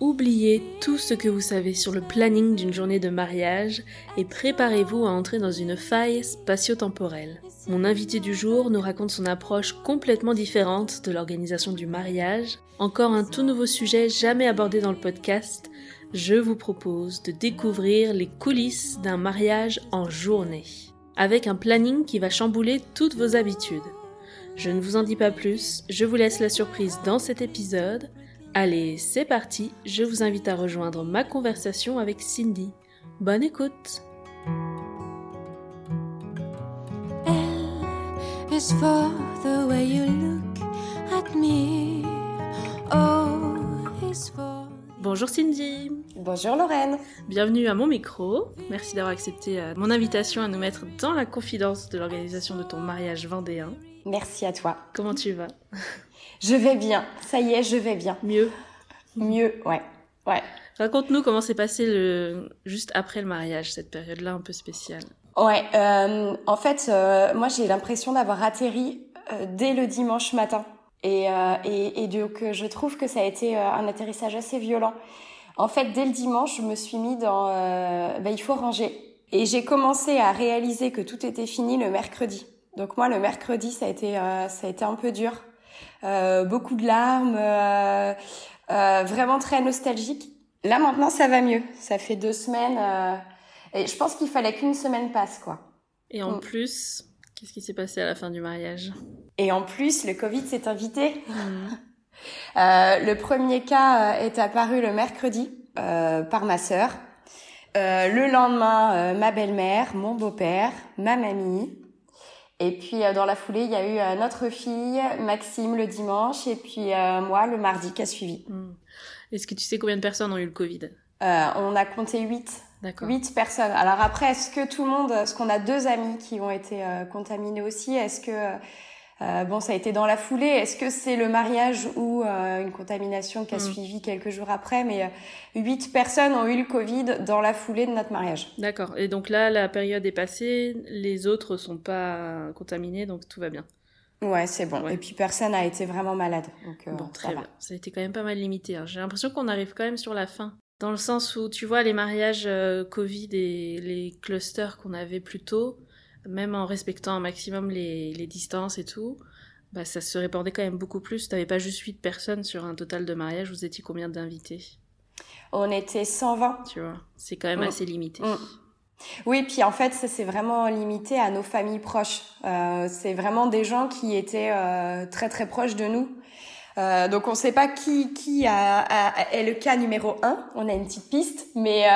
Oubliez tout ce que vous savez sur le planning d'une journée de mariage et préparez-vous à entrer dans une faille spatio-temporelle. Mon invité du jour nous raconte son approche complètement différente de l'organisation du mariage. Encore un tout nouveau sujet jamais abordé dans le podcast. Je vous propose de découvrir les coulisses d'un mariage en journée. Avec un planning qui va chambouler toutes vos habitudes. Je ne vous en dis pas plus, je vous laisse la surprise dans cet épisode. Allez, c'est parti, je vous invite à rejoindre ma conversation avec Cindy. Bonne écoute L is for the way you look at me. O is for. Bonjour Cindy Bonjour Lorraine. Bienvenue à mon micro. Merci d'avoir accepté euh, mon invitation à nous mettre dans la confidence de l'organisation de ton mariage vendéen. Merci à toi. Comment tu vas? Je vais bien. Ça y est, je vais bien. Mieux Mieux, ouais. Ouais. Raconte-nous comment s'est passé le juste après le mariage, cette période-là un peu spéciale. Ouais. euh, en fait, euh, moi j'ai l'impression d'avoir atterri euh, dès le dimanche matin. Et, euh, et, et donc euh, je trouve que ça a été euh, un atterrissage assez violent. En fait, dès le dimanche, je me suis mis dans euh, bah, il faut ranger. Et j'ai commencé à réaliser que tout était fini le mercredi. Donc moi, le mercredi, ça a été euh, ça a été un peu dur. Euh, beaucoup de larmes, euh, euh, vraiment très nostalgique. Là maintenant, ça va mieux. Ça fait deux semaines. euh, et je pense qu'il fallait qu'une semaine passe, quoi. Et en Mm. plus, qu'est-ce qui s'est passé à la fin du mariage? Et en plus, le Covid s'est invité. Euh, le premier cas euh, est apparu le mercredi euh, par ma sœur. Le lendemain, ma belle-mère, mon beau-père, ma mamie. Et puis euh, dans la foulée, il y a eu euh, notre fille, Maxime, le dimanche, et puis euh, moi, le mardi qui a suivi. Hmm. Est-ce que tu sais combien de personnes ont eu le Covid? Euh, on a compté huit. D'accord. Huit personnes. Alors après, est-ce que tout le monde, est-ce qu'on a deux amis qui ont été euh, contaminés aussi? Est-ce que euh, bon, ça a été dans la foulée Est-ce que c'est le mariage ou euh, une contamination qui a Mm. suivi quelques jours après? Mais euh, huit personnes ont eu le Covid dans la foulée de notre mariage. D'accord. Et donc là, la période est passée, les autres sont pas contaminés, donc tout va bien. Ouais, c'est bon. Ouais. Et puis personne n'a été vraiment malade. Donc Bon, ça très va. bien. Ça a été quand même pas mal limité. hein. J'ai l'impression qu'on arrive quand même sur la fin. Dans le sens où, tu vois, les mariages Covid et les clusters qu'on avait plus tôt, même en respectant un maximum les, les distances et tout, bah, ça se répandait quand même beaucoup plus. T'avais pas juste 8 personnes sur un total de mariage, vous étiez combien d'invités? On était 120. Tu vois, c'est quand même Mm. assez limité. Mm. Oui, puis en fait, ça c'est vraiment limité à nos familles proches. Euh, c'est vraiment des gens qui étaient euh, très très proches de nous. Euh, donc on ne sait pas qui qui a, a- est le cas numéro un. On a une petite piste, mais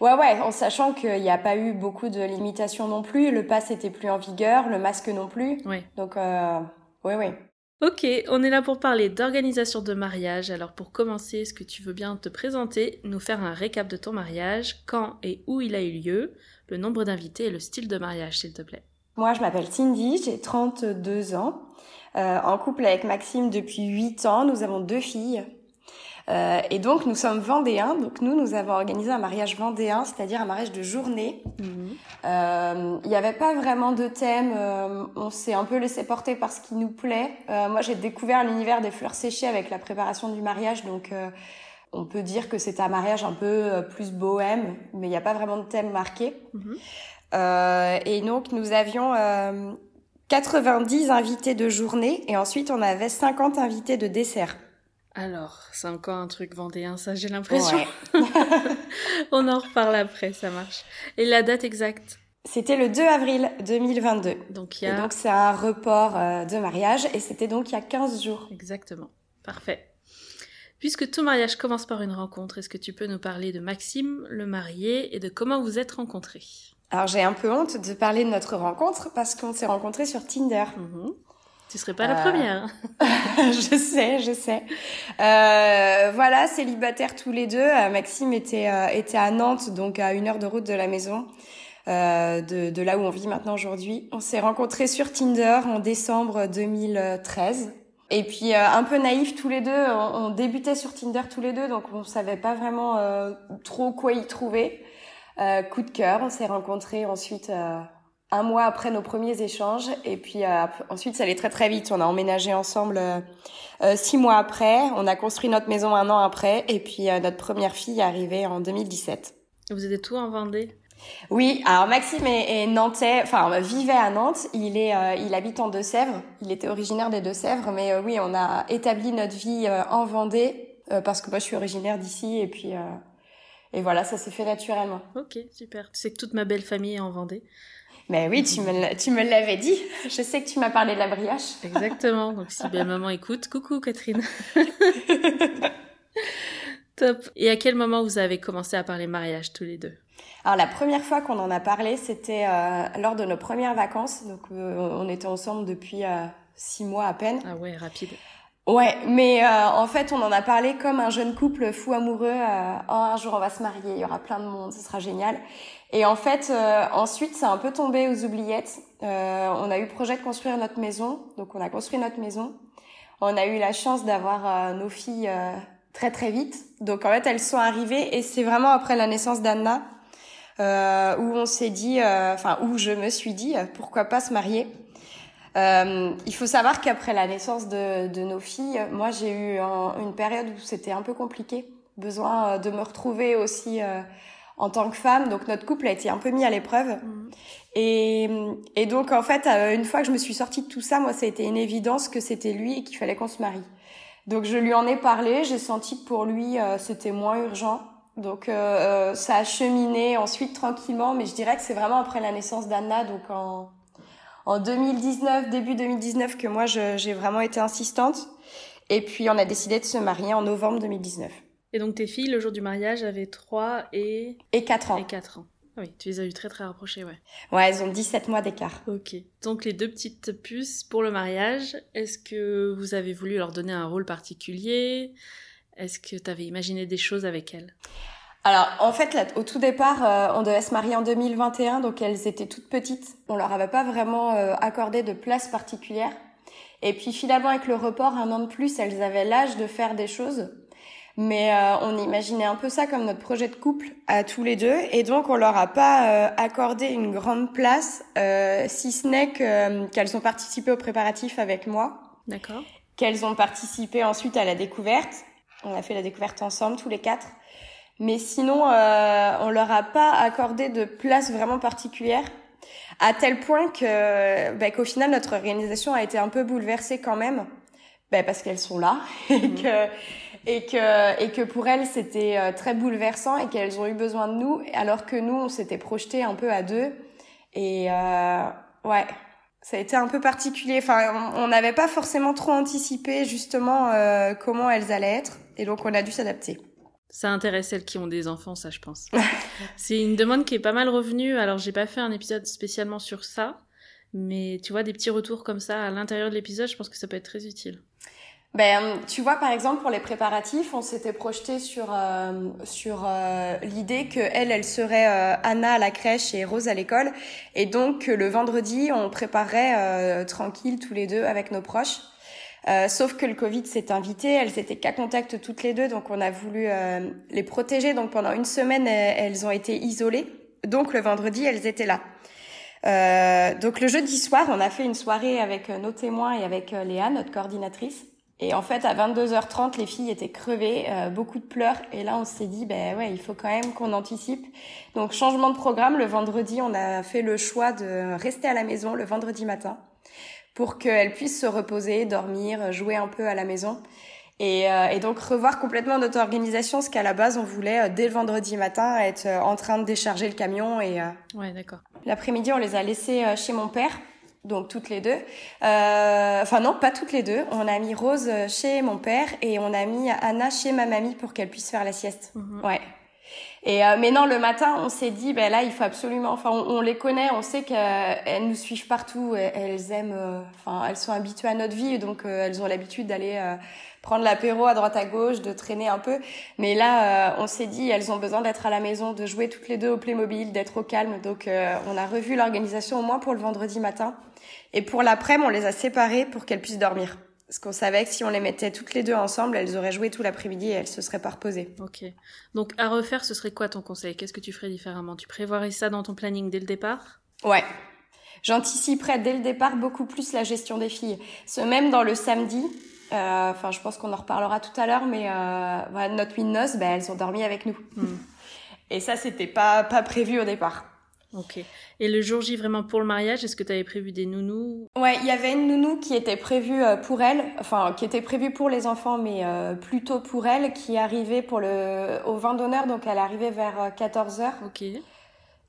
ouais ouais, en sachant qu'il n'y a pas eu beaucoup de limitations non plus. Le pass était plus en vigueur, le masque non plus. Ouais. Donc euh, oui oui. Ok, on est là pour parler d'organisation de mariage. Alors pour commencer, est-ce que tu veux bien te présenter, nous faire un récap de ton mariage, quand et où il a eu lieu, le nombre d'invités et le style de mariage, s'il te plaît? Moi, je m'appelle Cindy, j'ai 32 ans, euh, en couple avec Maxime depuis 8 ans. Nous avons deux filles. Euh, et donc, nous sommes vendéens. Donc, nous, nous avons organisé un mariage vendéen, c'est-à-dire un mariage de journée. Euh, Il n'y avait pas vraiment de thème. euh, on s'est un peu laissé porter par ce qui nous plaît. Moi, j'ai découvert l'univers des fleurs séchées avec la préparation du mariage. Donc, on peut dire que c'est un mariage un peu plus bohème, mais il n'y a pas vraiment de thème marqué. Mhm. Et donc, nous avions euh, 90 invités de journée et ensuite, on avait 50 invités de dessert. Alors, c'est encore un truc vendéen, ça j'ai l'impression. On en reparle après, ça marche. Et la date exacte? C'était le 2 avril 2022. Donc il y a... Et donc c'est un report euh, de mariage et c'était donc il y a 15 jours. Exactement. Parfait. Puisque tout mariage commence par une rencontre, est-ce que tu peux nous parler de Maxime, le marié, et de comment vous êtes rencontrés? Alors j'ai un peu honte de parler de notre rencontre parce qu'on s'est rencontrés sur Tinder. Mhm. Tu serais pas la première. je sais, je sais. Euh, voilà, célibataires tous les deux. Euh, Maxime était euh, était à Nantes, donc à une heure de route de la maison, euh, de, de là où on vit maintenant aujourd'hui. On s'est rencontrés sur Tinder en décembre 2013. Et puis un peu naïf tous les deux, on, on, débutait sur Tinder tous les deux, donc on savait pas vraiment trop quoi y trouver. coup de cœur, on s'est rencontrés ensuite un mois après nos premiers échanges. Et puis euh, ensuite, ça allait très très vite. On a emménagé ensemble euh, euh, six mois après. On a construit notre maison un an après. Et puis notre première fille est arrivée en 2017. Vous êtes tout en Vendée? Oui, alors Maxime est, est, nantais, enfin vivait à Nantes. Il est, il habite en Deux-Sèvres. Il était originaire des Deux-Sèvres, mais oui, on a établi notre vie en Vendée parce que moi je suis originaire d'ici et puis et voilà, ça s'est fait naturellement. Ok, super. Tu sais que toute ma belle famille est en Vendée. Mais oui, tu me, l'avais dit. Je sais que tu m'as parlé de la brioche. Exactement. Donc si belle maman écoute, coucou Catherine. Top. Et à quel moment vous avez commencé à parler mariage tous les deux? Alors la première fois qu'on en a parlé, c'était euh, lors de nos premières vacances. Donc euh, on était ensemble depuis euh, six mois à peine. Ah ouais, rapide. Ouais, mais en fait, on en a parlé comme un jeune couple fou amoureux. Oh, un jour, on va se marier, il y aura plein de monde, ce sera génial. Et en fait, euh, ensuite, c'est un peu tombé aux oubliettes. Euh, on a eu projet de construire notre maison, donc on a construit notre maison. On a eu la chance d'avoir nos filles très très vite. Donc en fait, elles sont arrivées et c'est vraiment après la naissance d'Anna où on s'est dit, enfin où je me suis dit, pourquoi pas se marier. Euh, il faut savoir qu'après la naissance de, de, nos filles, moi j'ai eu une période où c'était un peu compliqué, besoin euh, de me retrouver aussi euh, en tant que femme. Donc notre couple a été un peu mis à l'épreuve. Mmh. Et, et, donc en fait, euh, une fois que je me suis sortie de tout ça, moi ça a été une évidence que c'était lui et qu'il fallait qu'on se marie. Donc je lui en ai parlé, j'ai senti que pour lui c'était moins urgent. Donc ça a cheminé ensuite tranquillement, mais je dirais que c'est vraiment après la naissance d'Anna, donc en en 2019, début 2019, que moi j'ai vraiment été insistante. Et puis on a décidé de se marier en novembre 2019. Et donc tes filles, le jour du mariage, avaient 3 et... Et 4 ans. Et 4 ans. Ah oui, tu les as eu très très rapprochées, ouais. Ouais, elles ont 17 mois d'écart. Ok. Donc les deux petites puces pour le mariage, est-ce que vous avez voulu leur donner un rôle particulier? Est-ce que tu avais imaginé des choses avec elles? Alors, en fait, là, au tout départ, euh, on devait se marier en 2021, donc elles étaient toutes petites. On leur avait pas vraiment euh, accordé de place particulière. Et puis finalement, avec le report, un an de plus, elles avaient l'âge de faire des choses. Mais euh, on imaginait un peu ça comme notre projet de couple à tous les deux. Et donc, on leur a pas accordé une grande place, si ce n'est qu'elles ont participé aux préparatifs avec moi. D'accord. Qu'elles ont participé ensuite à la découverte. On a fait la découverte ensemble, tous les quatre. Mais sinon, euh, on leur a pas accordé de place vraiment particulière, à tel point que, bah, qu'au final, notre organisation a été un peu bouleversée quand même, bah, parce qu'elles sont là et mhm. que et que et que pour elles c'était euh, très bouleversant et qu'elles ont eu besoin de nous, alors que nous on s'était projeté un peu à deux. Et euh, ouais, ça a été un peu particulier. Enfin, on n'avait pas forcément trop anticipé justement euh, comment elles allaient être, et donc on a dû s'adapter. Ça intéresse celles qui ont des enfants, ça, je pense. c'est une demande qui est pas mal revenue. Alors, j'ai pas fait un épisode spécialement sur ça, mais tu vois, des petits retours comme ça à l'intérieur de l'épisode, je pense que ça peut être très utile. Ben, tu vois, par exemple, pour les préparatifs, on s'était projeté sur euh, sur euh, l'idée que elle, elle serait euh, Anna à la crèche et Rose à l'école, et donc le vendredi, on préparerait tranquille tous les deux avec nos proches. Euh, sauf que le Covid s'est invité, elles étaient qu'à contact toutes les deux, donc on a voulu euh, les protéger. Donc pendant une semaine, elles ont été isolées. Donc le vendredi, elles étaient là. Euh, donc le jeudi soir, on a fait une soirée avec nos témoins et avec Léa, notre coordinatrice. Et en fait, à 22h30, les filles étaient crevées, beaucoup de pleurs. Et là, on s'est dit, ben ouais, il faut quand même qu'on anticipe. Donc changement de programme. Le vendredi, on a fait le choix de rester à la maison le vendredi matin pour qu'elles puissent se reposer, dormir, jouer un peu à la maison. Et, euh, et, donc revoir complètement notre organisation, ce qu'à la base on voulait euh, dès le vendredi matin être euh, en train de décharger le camion et ouais d'accord. L'après-midi on les a laissés chez mon père, donc toutes les deux. Enfin non, pas toutes les deux. On a mis Rose chez mon père et on a mis Anna chez ma mamie pour qu'elle puisse faire la sieste. Mhm. Ouais. Et euh, mais non, le matin, on s'est dit, ben là, il faut absolument. Enfin, on, les connaît, on sait qu'elles nous suivent partout. Elles aiment. Euh, enfin, elles sont habituées à notre vie, donc euh, elles ont l'habitude d'aller euh, prendre l'apéro à droite à gauche, de traîner un peu. Mais là, on s'est dit, elles ont besoin d'être à la maison, de jouer toutes les deux au Playmobil, d'être au calme. Donc, on a revu l'organisation au moins pour le vendredi matin. Et pour l'après-midi, on les a séparées pour qu'elles puissent dormir. Parce qu'on savait que si on les mettait toutes les deux ensemble, elles auraient joué tout l'après-midi et elles se seraient pas reposées. Ok. Donc à refaire, ce serait quoi ton conseil? Qu'est-ce que tu ferais différemment? Tu prévoirais ça dans ton planning dès le départ? Ouais. J'anticiperais dès le départ beaucoup plus la gestion des filles. Ce même dans le samedi, euh, enfin je pense qu'on en reparlera tout à l'heure, mais euh, voilà, notre nuit de noces, ben, elles ont dormi avec nous. Hmm. Et ça, c'était pas, pas prévu au départ. Ok. Et le jour J, vraiment pour le mariage, est-ce que tu avais prévu des nounous Ouais, il y avait une nounou qui était prévue euh, pour elle, enfin qui était prévue pour les enfants, mais euh, plutôt pour elle, qui arrivait pour le au vin d'honneur, donc elle arrivait vers 14 euh, h Ok.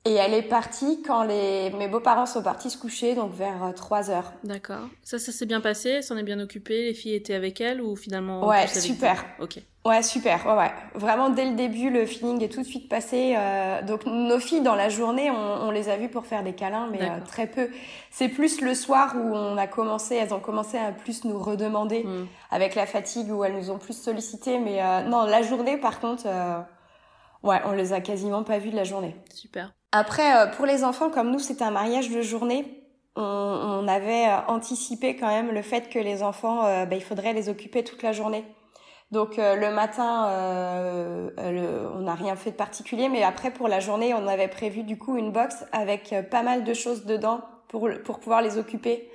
Et elle est partie quand les mes beaux-parents sont partis se coucher, donc vers 3 heures. D'accord. Ça, ça s'est bien passé, s'en est bien occupée, les filles étaient avec elle ou finalement Ouais, super. Ok. Ouais, super. Ouais, ouais. Vraiment, dès le début, le feeling est tout de suite passé. Euh, donc, nos filles, dans la journée, on, on les a vues pour faire des câlins, mais euh, très peu. C'est plus le soir où on a commencé, elles ont commencé à plus nous redemander hmm. avec la fatigue, où elles nous ont plus sollicité. Mais euh, non, la journée, par contre, euh, ouais, on les a quasiment pas vues de la journée. Super. Après, pour les enfants, comme nous, c'était un mariage de journée, on, on, avait anticipé quand même le fait que les enfants, bah, il faudrait les occuper toute la journée. Donc euh, le matin, euh, on n'a rien fait de particulier, mais après pour la journée, on avait prévu du coup une box avec euh, pas mal de choses dedans pour pour pouvoir les occuper.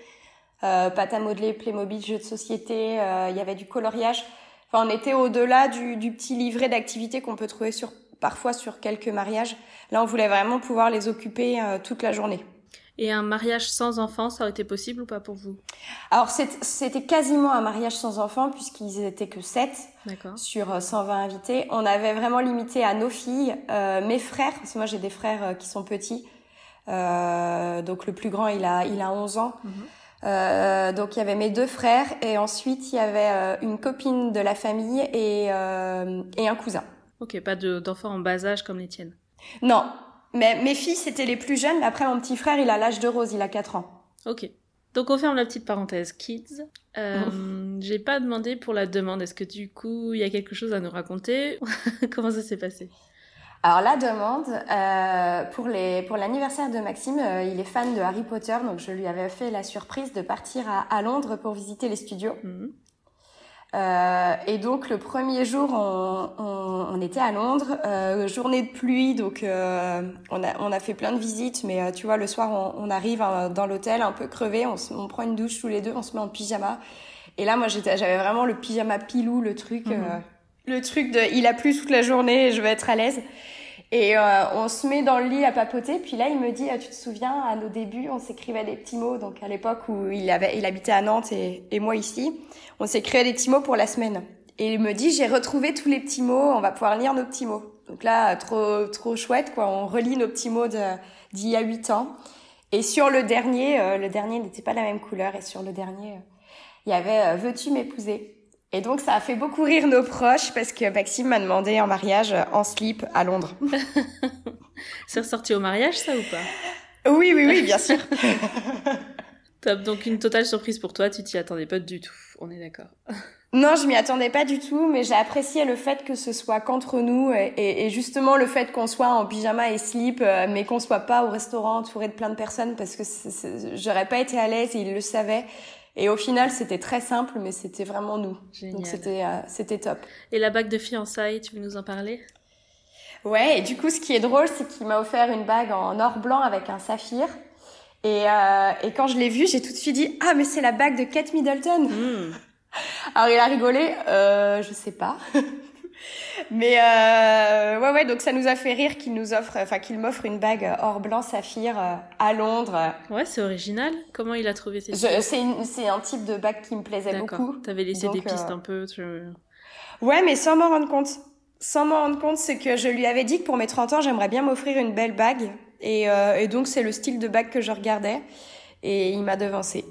Euh, pâte à modeler, Playmobil, jeux de société, il y avait du coloriage. Enfin, on était au-delà du, du petit livret d'activités qu'on peut trouver sur parfois sur quelques mariages. Là, on voulait vraiment pouvoir les occuper toute la journée. Et un mariage sans enfants, ça aurait été possible ou pas pour vous? Alors c'était quasiment un mariage sans enfants puisqu'ils étaient que 7 sur 120 euh, invités. On avait vraiment limité à nos filles, euh, mes frères, parce que moi j'ai des frères euh, qui sont petits. Euh, donc le plus grand il a il a 11 ans. Mhm. Euh, donc il y avait mes deux frères et ensuite il y avait euh, une copine de la famille et, et un cousin. Ok, pas d'enfants en bas âge comme les tiennes? Non, mais mes filles, c'était les plus jeunes. Mais après, mon petit frère, il a l'âge de Rose, il a 4 ans. Ok. Donc on ferme la petite parenthèse kids. Euh, J'ai pas demandé pour la demande. Est-ce que du coup il y a quelque chose à nous raconter? Comment ça s'est passé? Alors la demande euh, pour les pour l'anniversaire de Maxime, euh, il est fan de Harry Potter, donc je lui avais fait la surprise de partir à, à Londres pour visiter les studios. Mhm. Euh, et donc le premier jour, on, on, on était à Londres, euh, journée de pluie, donc euh, on, a, on a fait plein de visites, mais euh, tu vois, le soir, on, on arrive hein, dans l'hôtel un peu crevé, on, on, prend une douche tous les deux, on se met en pyjama. Et là, moi, j'avais vraiment le pyjama pilou, le truc, mhm. euh, le truc de, il a plu toute la journée, je veux être à l'aise. Et euh, on se met dans le lit à papoter. Puis là, il me dit, ah, tu te souviens, à nos débuts, on s'écrivait des petits mots. Donc à l'époque où il avait, il habitait à Nantes et, et moi ici, on s'écrivait des petits mots pour la semaine. Et il me dit, j'ai retrouvé tous les petits mots. On va pouvoir lire nos petits mots. Donc là, trop, trop chouette, quoi. On relit nos petits mots d'il y a huit ans. Et sur le dernier, euh, le dernier n'était pas la même couleur. Et sur le dernier, euh, il y avait veux-tu m'épouser? Et donc ça a fait beaucoup rire nos proches parce que Maxime m'a demandé en mariage en slip à Londres. C'est ressorti au mariage ça ou pas? Oui, oui, oui, bien sûr. Top, donc une totale surprise pour toi, tu t'y attendais pas du tout, on est d'accord. Non, je m'y attendais pas du tout, mais j'ai apprécié le fait que ce soit qu'entre nous et, et, justement le fait qu'on soit en pyjama et slip, euh, mais qu'on soit pas au restaurant entouré de plein de personnes parce que j'aurais pas été à l'aise et il le savait. Et au final, c'était très simple, mais c'était vraiment nous. Génial. Donc c'était euh, c'était top. Et la bague de fiançailles, tu veux nous en parler? Ouais, et du coup, ce qui est drôle, c'est qu'il m'a offert une bague en or blanc avec un saphir. Et, euh, et quand je l'ai vue, j'ai tout de suite dit ah mais c'est la bague de Kate Middleton. Hmm. Alors il a rigolé, euh, je sais pas. Mais euh, ouais, ouais, donc ça nous a fait rire qu'il nous offre, enfin qu'il m'offre une bague or blanc saphir euh, à Londres. Ouais, c'est original. Comment il a trouvé ces C'est c'est un type de bague qui me plaisait beaucoup. T'avais laissé des pistes euh, un peu. Ouais, mais sans m'en rendre compte. Sans m'en rendre compte, c'est que je lui avais dit que pour mes 30 ans, j'aimerais bien m'offrir une belle bague. Et, euh, et donc, c'est le style de bague que je regardais. Et il m'a devancé.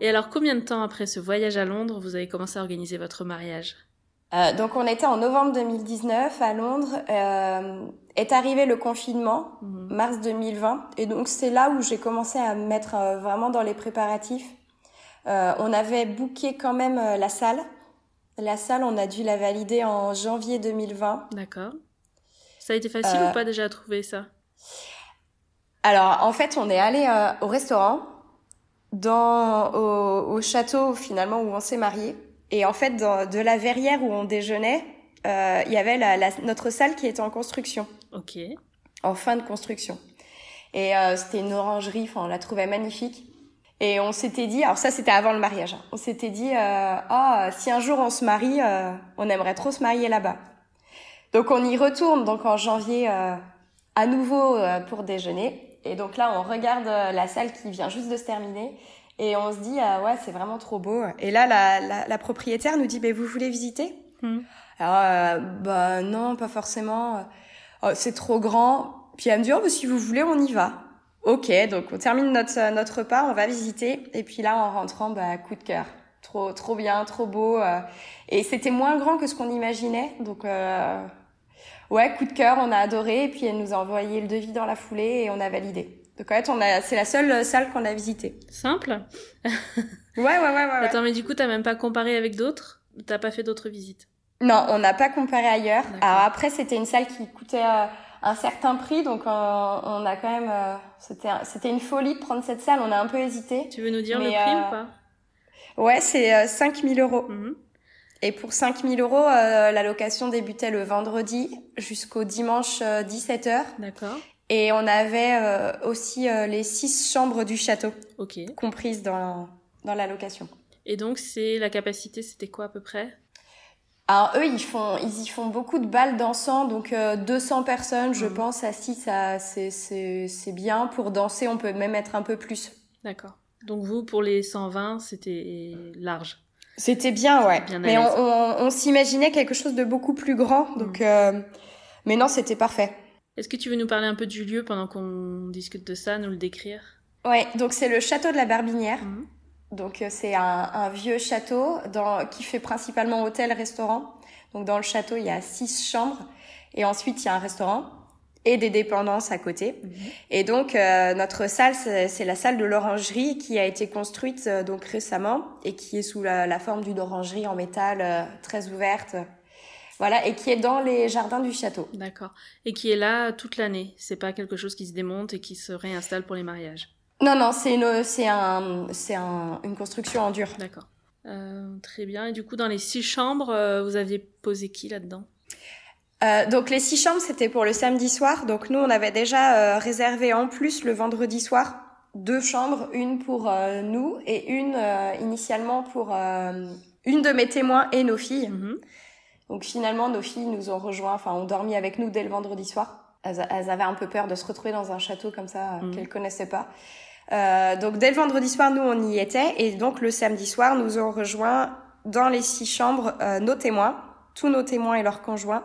Et alors, combien de temps après ce voyage à Londres, vous avez commencé à organiser votre mariage? Euh, donc on était en novembre 2019 à Londres. Euh, est arrivé le confinement, Mhm. mars 2020, et donc c'est là où j'ai commencé à me mettre euh, vraiment dans les préparatifs. On avait booké quand même la salle. La salle, on a dû la valider en janvier 2020. D'accord. Ça a été facile ou pas déjà à trouver ça? Alors en fait, on est allé au restaurant, dans au, au château finalement où on s'est marié. Et en fait, dans, de la verrière où on déjeunait, euh, il y avait la, la- notre salle qui était en construction. Ok. en fin de construction. Et euh, c'était une orangerie, enfin, on la trouvait magnifique. Et on s'était dit, alors ça c'était avant le mariage, hein. on s'était dit, euh, ah, si un jour on se marie, euh, on aimerait trop se marier là-bas. Donc on y retourne donc en janvier euh, à nouveau euh, pour déjeuner. Et donc là on regarde euh, la salle qui vient juste de se terminer et on se dit, ah ouais c'est vraiment trop beau. Et là la, la, la propriétaire nous dit, ben vous voulez visiter? Hmm. alors, euh, bah non, pas forcément. Euh, c'est trop grand. Puis elle me dit, oh, bah, si vous voulez, on y va. Ok, donc on termine notre, euh, notre repas, on va visiter. Et puis là, en rentrant, bah, coup de cœur. Trop, trop bien, trop beau. euh. et c'était moins grand que ce qu'on imaginait. Donc, euh, ouais, coup de cœur, on a adoré. Et puis elle nous a envoyé le devis dans la foulée et on a validé. Donc en fait, on a, c'est la seule euh, salle qu'on a visitée. Simple Ouais, ouais, ouais, ouais. Attends, mais du coup, t'as même pas comparé avec d'autres? T'as pas fait d'autres visites? Non, on n'a pas comparé ailleurs. Alors après, c'était une salle qui coûtait euh, un certain prix, donc euh, on a quand même, euh, c'était, c'était une folie de prendre cette salle. On a un peu hésité. Tu veux nous dire le prix ou pas? Ouais, c'est euh, 5000 euros. Mhm. Et pour 5000 euros, euh, la location débutait le vendredi jusqu'au dimanche 17h. D'accord. Et on avait euh, aussi euh, les six chambres du château comprises dans, dans la location. Et donc, c'est la capacité, c'était quoi à peu près? Alors eux, ils font, ils y font beaucoup de balles dansant, donc euh, 200 personnes, je Mhm. pense, assis, ça, c'est bien. Pour danser, on peut même être un peu plus. D'accord. Donc vous, pour les 120, c'était large? C'était bien, ouais. Bien mais on, l'aise. on, on s'imaginait quelque chose de beaucoup plus grand, donc. euh, mais non, c'était parfait. Est-ce que tu veux nous parler un peu du lieu pendant qu'on discute de ça, nous le décrire? Ouais, donc c'est le château de la Barbinière. Mhm. Donc euh, c'est un, un vieux château dans, qui fait principalement hôtel-restaurant. Donc dans le château, il y a six chambres et ensuite il y a un restaurant et des dépendances à côté. Mhm. Et donc euh, notre salle, c'est la salle de l'orangerie qui a été construite euh, donc récemment et qui est sous la, la forme d'une orangerie en métal euh, très ouverte. Voilà, et qui est dans les jardins du château. D'accord. Et qui est là toute l'année. C'est pas quelque chose qui se démonte et qui se réinstalle pour les mariages. Non, non, c'est une, c'est un, c'est un, une construction en dur. D'accord. Très bien. Et du coup, dans les six chambres, vous aviez posé qui là-dedans? Euh, donc les six chambres, c'était pour le samedi soir. Donc nous, on avait déjà euh, réservé en plus le vendredi soir deux chambres, une pour euh, nous et une euh, initialement pour euh, une de mes témoins et nos filles. Mhm. Donc finalement, nos filles nous ont rejoints, enfin ont dormi avec nous dès le vendredi soir. Elles, elles avaient un peu peur de se retrouver dans un château comme ça euh, Mhm. qu'elles connaissaient pas. Euh, donc dès le vendredi soir, nous on y était et donc le samedi soir, nous ont rejoint dans les six chambres euh, nos témoins, tous nos témoins et leurs conjoints,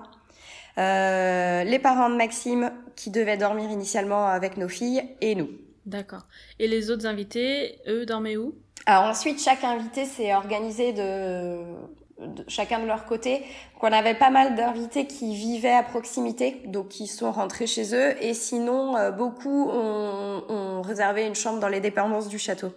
les parents de Maxime qui devaient dormir initialement avec nos filles et nous. D'accord. Et les autres invités, eux, dormaient où? Alors ensuite, chaque invité s'est organisé de, de- chacun de leur côté. Donc, on avait pas mal d'invités qui vivaient à proximité, donc qui sont rentrés chez eux. Et sinon, euh, beaucoup ont, ont réservé une chambre dans les dépendances du château.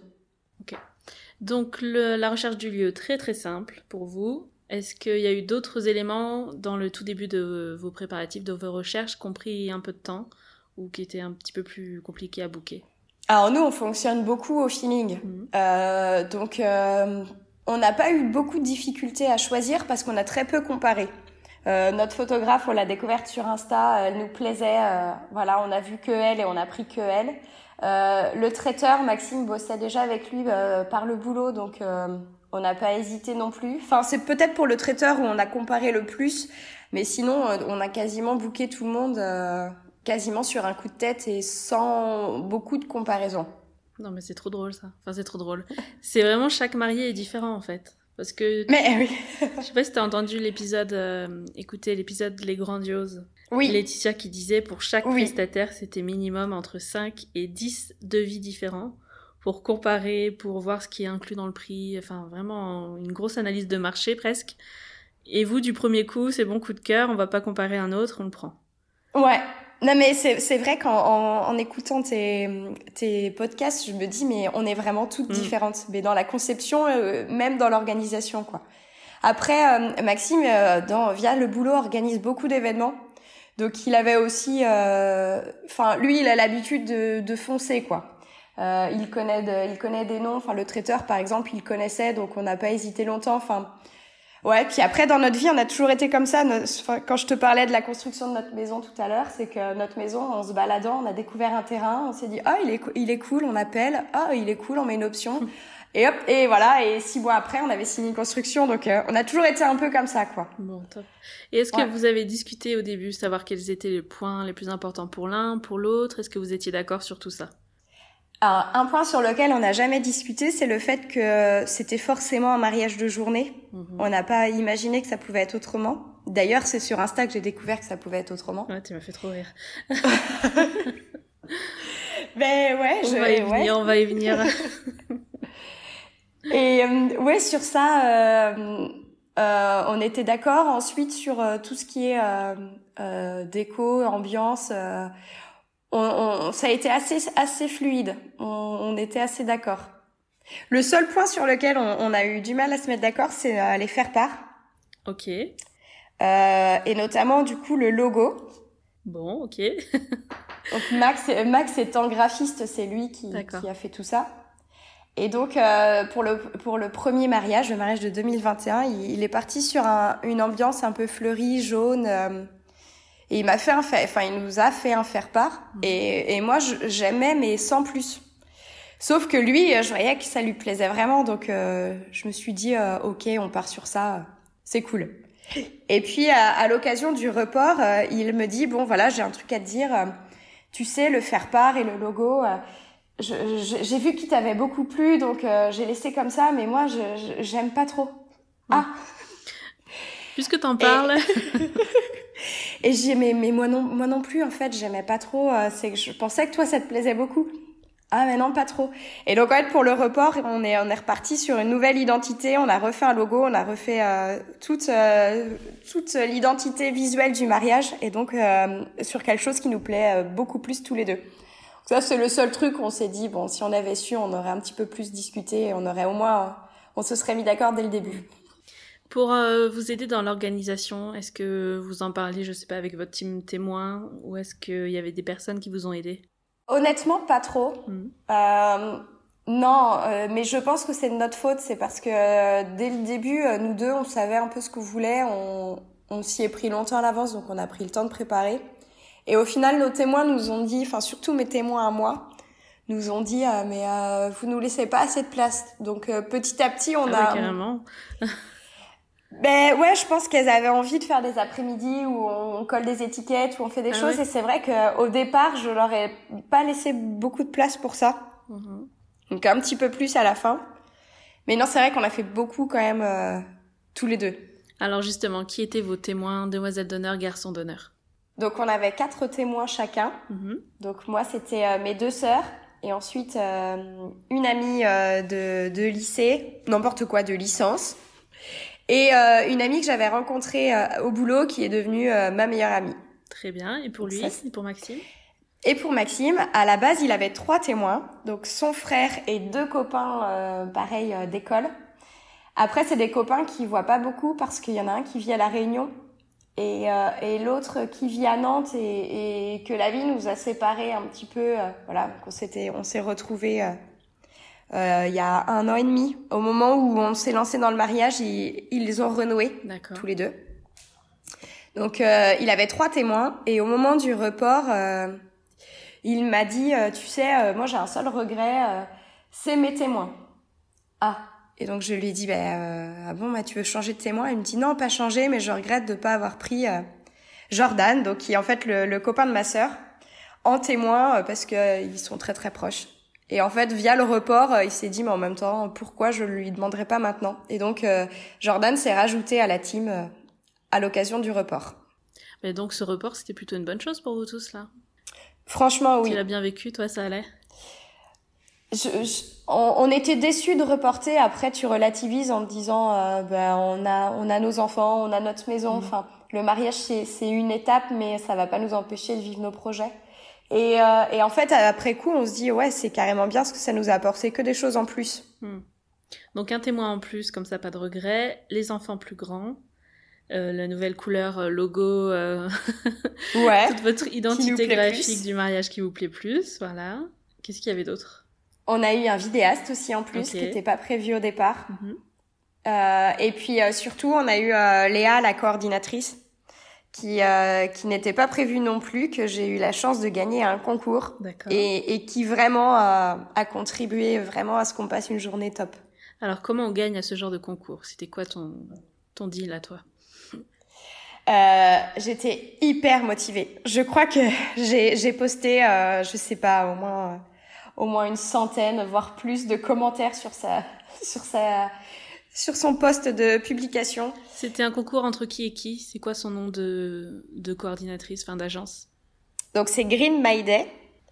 Donc, le- la recherche du lieu, très très simple pour vous. Est-ce qu'il y a eu d'autres éléments dans le tout début de vos préparatifs, de vos recherches, qui ont pris un peu de temps ou qui étaient un petit peu plus compliqués à booker Alors nous, on fonctionne beaucoup au feeling. Mhm. Euh, donc, euh, on n'a pas eu beaucoup de difficultés à choisir parce qu'on a très peu comparé. Euh, notre photographe, on l'a découverte sur Insta, elle nous plaisait. euh, voilà, on a vu que elle et on a pris que elle. Euh, le traiteur, Maxime bossait déjà avec lui euh, par le boulot, donc euh, on n'a pas hésité non plus. Enfin, c'est peut-être pour le traiteur où on a comparé le plus, mais sinon, euh, on a quasiment booké tout le monde. euh, quasiment sur un coup de tête et sans beaucoup de comparaison. Non, mais c'est trop drôle ça. Enfin, c'est trop drôle. C'est vraiment chaque marié est différent en fait. Parce que. Mais oui. je sais pas si t'as entendu l'épisode, euh, écoutez l'épisode Les Grandioses. Oui. Laetitia qui disait pour chaque prestataire, c'était minimum entre 5 et 10 devis différents pour comparer, pour voir ce qui est inclus dans le prix. Enfin, vraiment une grosse analyse de marché presque. Et vous, du premier coup, c'est bon coup de cœur, on va pas comparer un autre, on le prend. Ouais, non mais c'est vrai qu'en en, en, écoutant tes, tes podcasts, je me dis mais on est vraiment toutes mm. différentes, mais dans la conception, euh, même dans l'organisation quoi. Après, euh, Maxime, euh, dans, via le boulot, organise beaucoup d'événements. Donc il avait aussi, enfin lui, il a l'habitude de, de foncer quoi. Il connaît, de, il connaît des noms. Enfin le traiteur par exemple, il connaissait, donc on n'a pas hésité longtemps. Enfin Ouais, puis après dans notre vie, on a toujours été comme ça. Quand je te parlais de la construction de notre maison tout à l'heure, c'est que notre maison, en se baladant, on a découvert un terrain, on s'est dit ah il est il est cool, on appelle, ah il est cool, on met une option, et hop et voilà. Et six mois après, on avait signé une construction, donc euh, on a toujours été un peu comme ça quoi. Bon top. Et est-ce que vous avez discuté au début, savoir quels étaient les points les plus importants pour l'un, pour l'autre? Est-ce que vous étiez d'accord sur tout ça? Alors, un point sur lequel on n'a jamais discuté, c'est le fait que c'était forcément un mariage de journée. Mhm. On n'a pas imaginé que ça pouvait être autrement. D'ailleurs, c'est sur Insta que j'ai découvert que ça pouvait être autrement. Ouais, tu m'as fait trop rire. ben ouais, on va y venir, on va y venir. Et euh, ouais, sur ça, euh, euh, on était d'accord. Ensuite, sur tout ce qui est déco, ambiance on, ça a été assez, assez fluide. On, était assez d'accord. Le seul point sur lequel on, a eu du mal à se mettre d'accord, c'est euh, les faire part. Ok. Euh, et notamment, du coup, le logo. Bon, ok. donc Max, Max étant graphiste, c'est lui qui, qui, a fait tout ça. Et donc, euh, pour, le, pour le premier mariage, le mariage de 2021, il, est parti sur une ambiance un peu fleurie, jaune. Et il m'a fait un fait, enfin, il nous a fait un faire part. Mhm. Et, et moi, j'aimais, mais sans plus. Sauf que lui, je voyais que ça lui plaisait vraiment. Donc, euh, je me suis dit, euh, OK, on part sur ça. C'est cool. Et puis, à, à l'occasion du report, euh, il me dit, bon, voilà, j'ai un truc à te dire. tu sais, le faire part et le logo, j'ai vu qu'il t'avait beaucoup plu, donc j'ai laissé comme ça. Mais moi, je j'aime pas trop. Ah Puisque t'en parles. Et j'ai mais, mais moi non moi non plus en fait j'aimais pas trop. Euh, c'est que je pensais que toi ça te plaisait beaucoup. Ah mais non pas trop. Et donc en fait pour le report on est on est reparti sur une nouvelle identité. On a refait un logo, on a refait euh, toute euh, toute l'identité visuelle du mariage et donc sur quelque chose qui nous plaît beaucoup plus tous les deux. Ça c'est le seul truc où on s'est dit bon si on avait su on aurait un petit peu plus discuté, on aurait au moins on se serait mis d'accord dès le début. Pour euh, vous aider dans l'organisation, est-ce que vous en parliez, je sais pas, avec votre team témoin ou est-ce qu'il y avait des personnes qui vous ont aidé? Honnêtement, pas trop. Hmm. Euh, non, euh, mais je pense que c'est de notre faute. C'est parce que dès le début, nous deux, on savait un peu ce qu'on voulait. On, on s'y est pris longtemps à l'avance, donc on a pris le temps de préparer. Et au final, nos témoins nous ont dit, enfin surtout mes témoins à moi, nous ont dit mais vous nous laissez pas assez de place. Donc petit à petit, on ah a carrément. Ben ouais, je pense qu'elles avaient envie de faire des après-midi où on colle des étiquettes, où on fait des ah choses. Et c'est vrai qu'au départ, je leur ai pas laissé beaucoup de place pour ça. Mhm. Donc un petit peu plus à la fin. Mais non, c'est vrai qu'on a fait beaucoup quand même euh, tous les deux. Alors justement, qui étaient vos témoins, demoiselles d'honneur, garçons d'honneur? Donc on avait quatre témoins chacun. Mhm. Donc moi, c'était euh, mes deux sœurs et ensuite euh, une amie de, de lycée, n'importe quoi, de licence et euh, une amie que j'avais rencontrée euh, au boulot qui est devenue euh, ma meilleure amie. Très bien. Et pour lui et pour Maxime? Et pour Maxime, à la base, il avait trois témoins, donc son frère et deux copains, pareil, d'école. Après, c'est des copains qui voient pas beaucoup parce qu'il y en a un qui vit à la Réunion et, et l'autre qui vit à Nantes et, et, que la vie nous a séparés un petit peu. voilà, on s'était, on s'est retrouvés euh, il y a un an et demi, au moment où on s'est lancé dans le mariage, ils, ils ont renoué tous les deux. Donc euh, il avait trois témoins et au moment du report, euh, il m'a dit, euh, tu sais, euh, moi j'ai un seul regret, c'est mes témoins. Ah. Et donc je lui ai dit, ben ah bon, bah, tu veux changer de témoin? Il me dit non, pas changer, mais je regrette de pas avoir pris Jordan, donc qui est en fait le, le copain de ma sœur. en témoin parce qu'ils sont très très proches. Et en fait, via le report, il s'est dit, mais en même temps, pourquoi je lui demanderai pas maintenant? Et donc, Jordan s'est rajouté à la team à l'occasion du report. Mais donc, ce report, c'était plutôt une bonne chose pour vous tous, là? Franchement, oui. Tu l'as bien vécu, toi, ça allait? On, était déçus de reporter. Après, tu relativises en te disant, euh, ben, on a, on a nos enfants, on a notre maison. Mm. Enfin, le mariage c'est une étape, mais ça va pas nous empêcher de vivre nos projets. Et, euh, et en fait, après coup, on se dit, ouais, c'est carrément bien parce que ça nous a apporté que des choses en plus. Mm. Donc un témoin en plus, comme ça, pas de regret. Les enfants plus grands. Euh, la nouvelle couleur euh, logo, euh, ouais, toute votre identité graphique du mariage qui vous plaît plus, voilà. Qu'est-ce qu'il y avait d'autre? On a eu un vidéaste aussi en plus qui n'était pas prévu au départ. Euh, et puis surtout, on a eu Léa, la coordinatrice, qui qui n'était pas prévue non plus, que j'ai eu la chance de gagner un concours et, et qui vraiment a contribué vraiment à ce qu'on passe une journée top. Alors comment on gagne à ce genre de concours? C'était quoi ton ton deal à toi? Euh, j'étais hyper motivée. Je crois que j'ai posté, euh, je sais pas, au moins euh, au moins une centaine, voire plus de commentaires sur sa sur sa sur son poste de publication. C'était un concours entre qui et qui? C'est quoi son nom de de coordinatrice, enfin d'agence? Donc c'est Green My Day.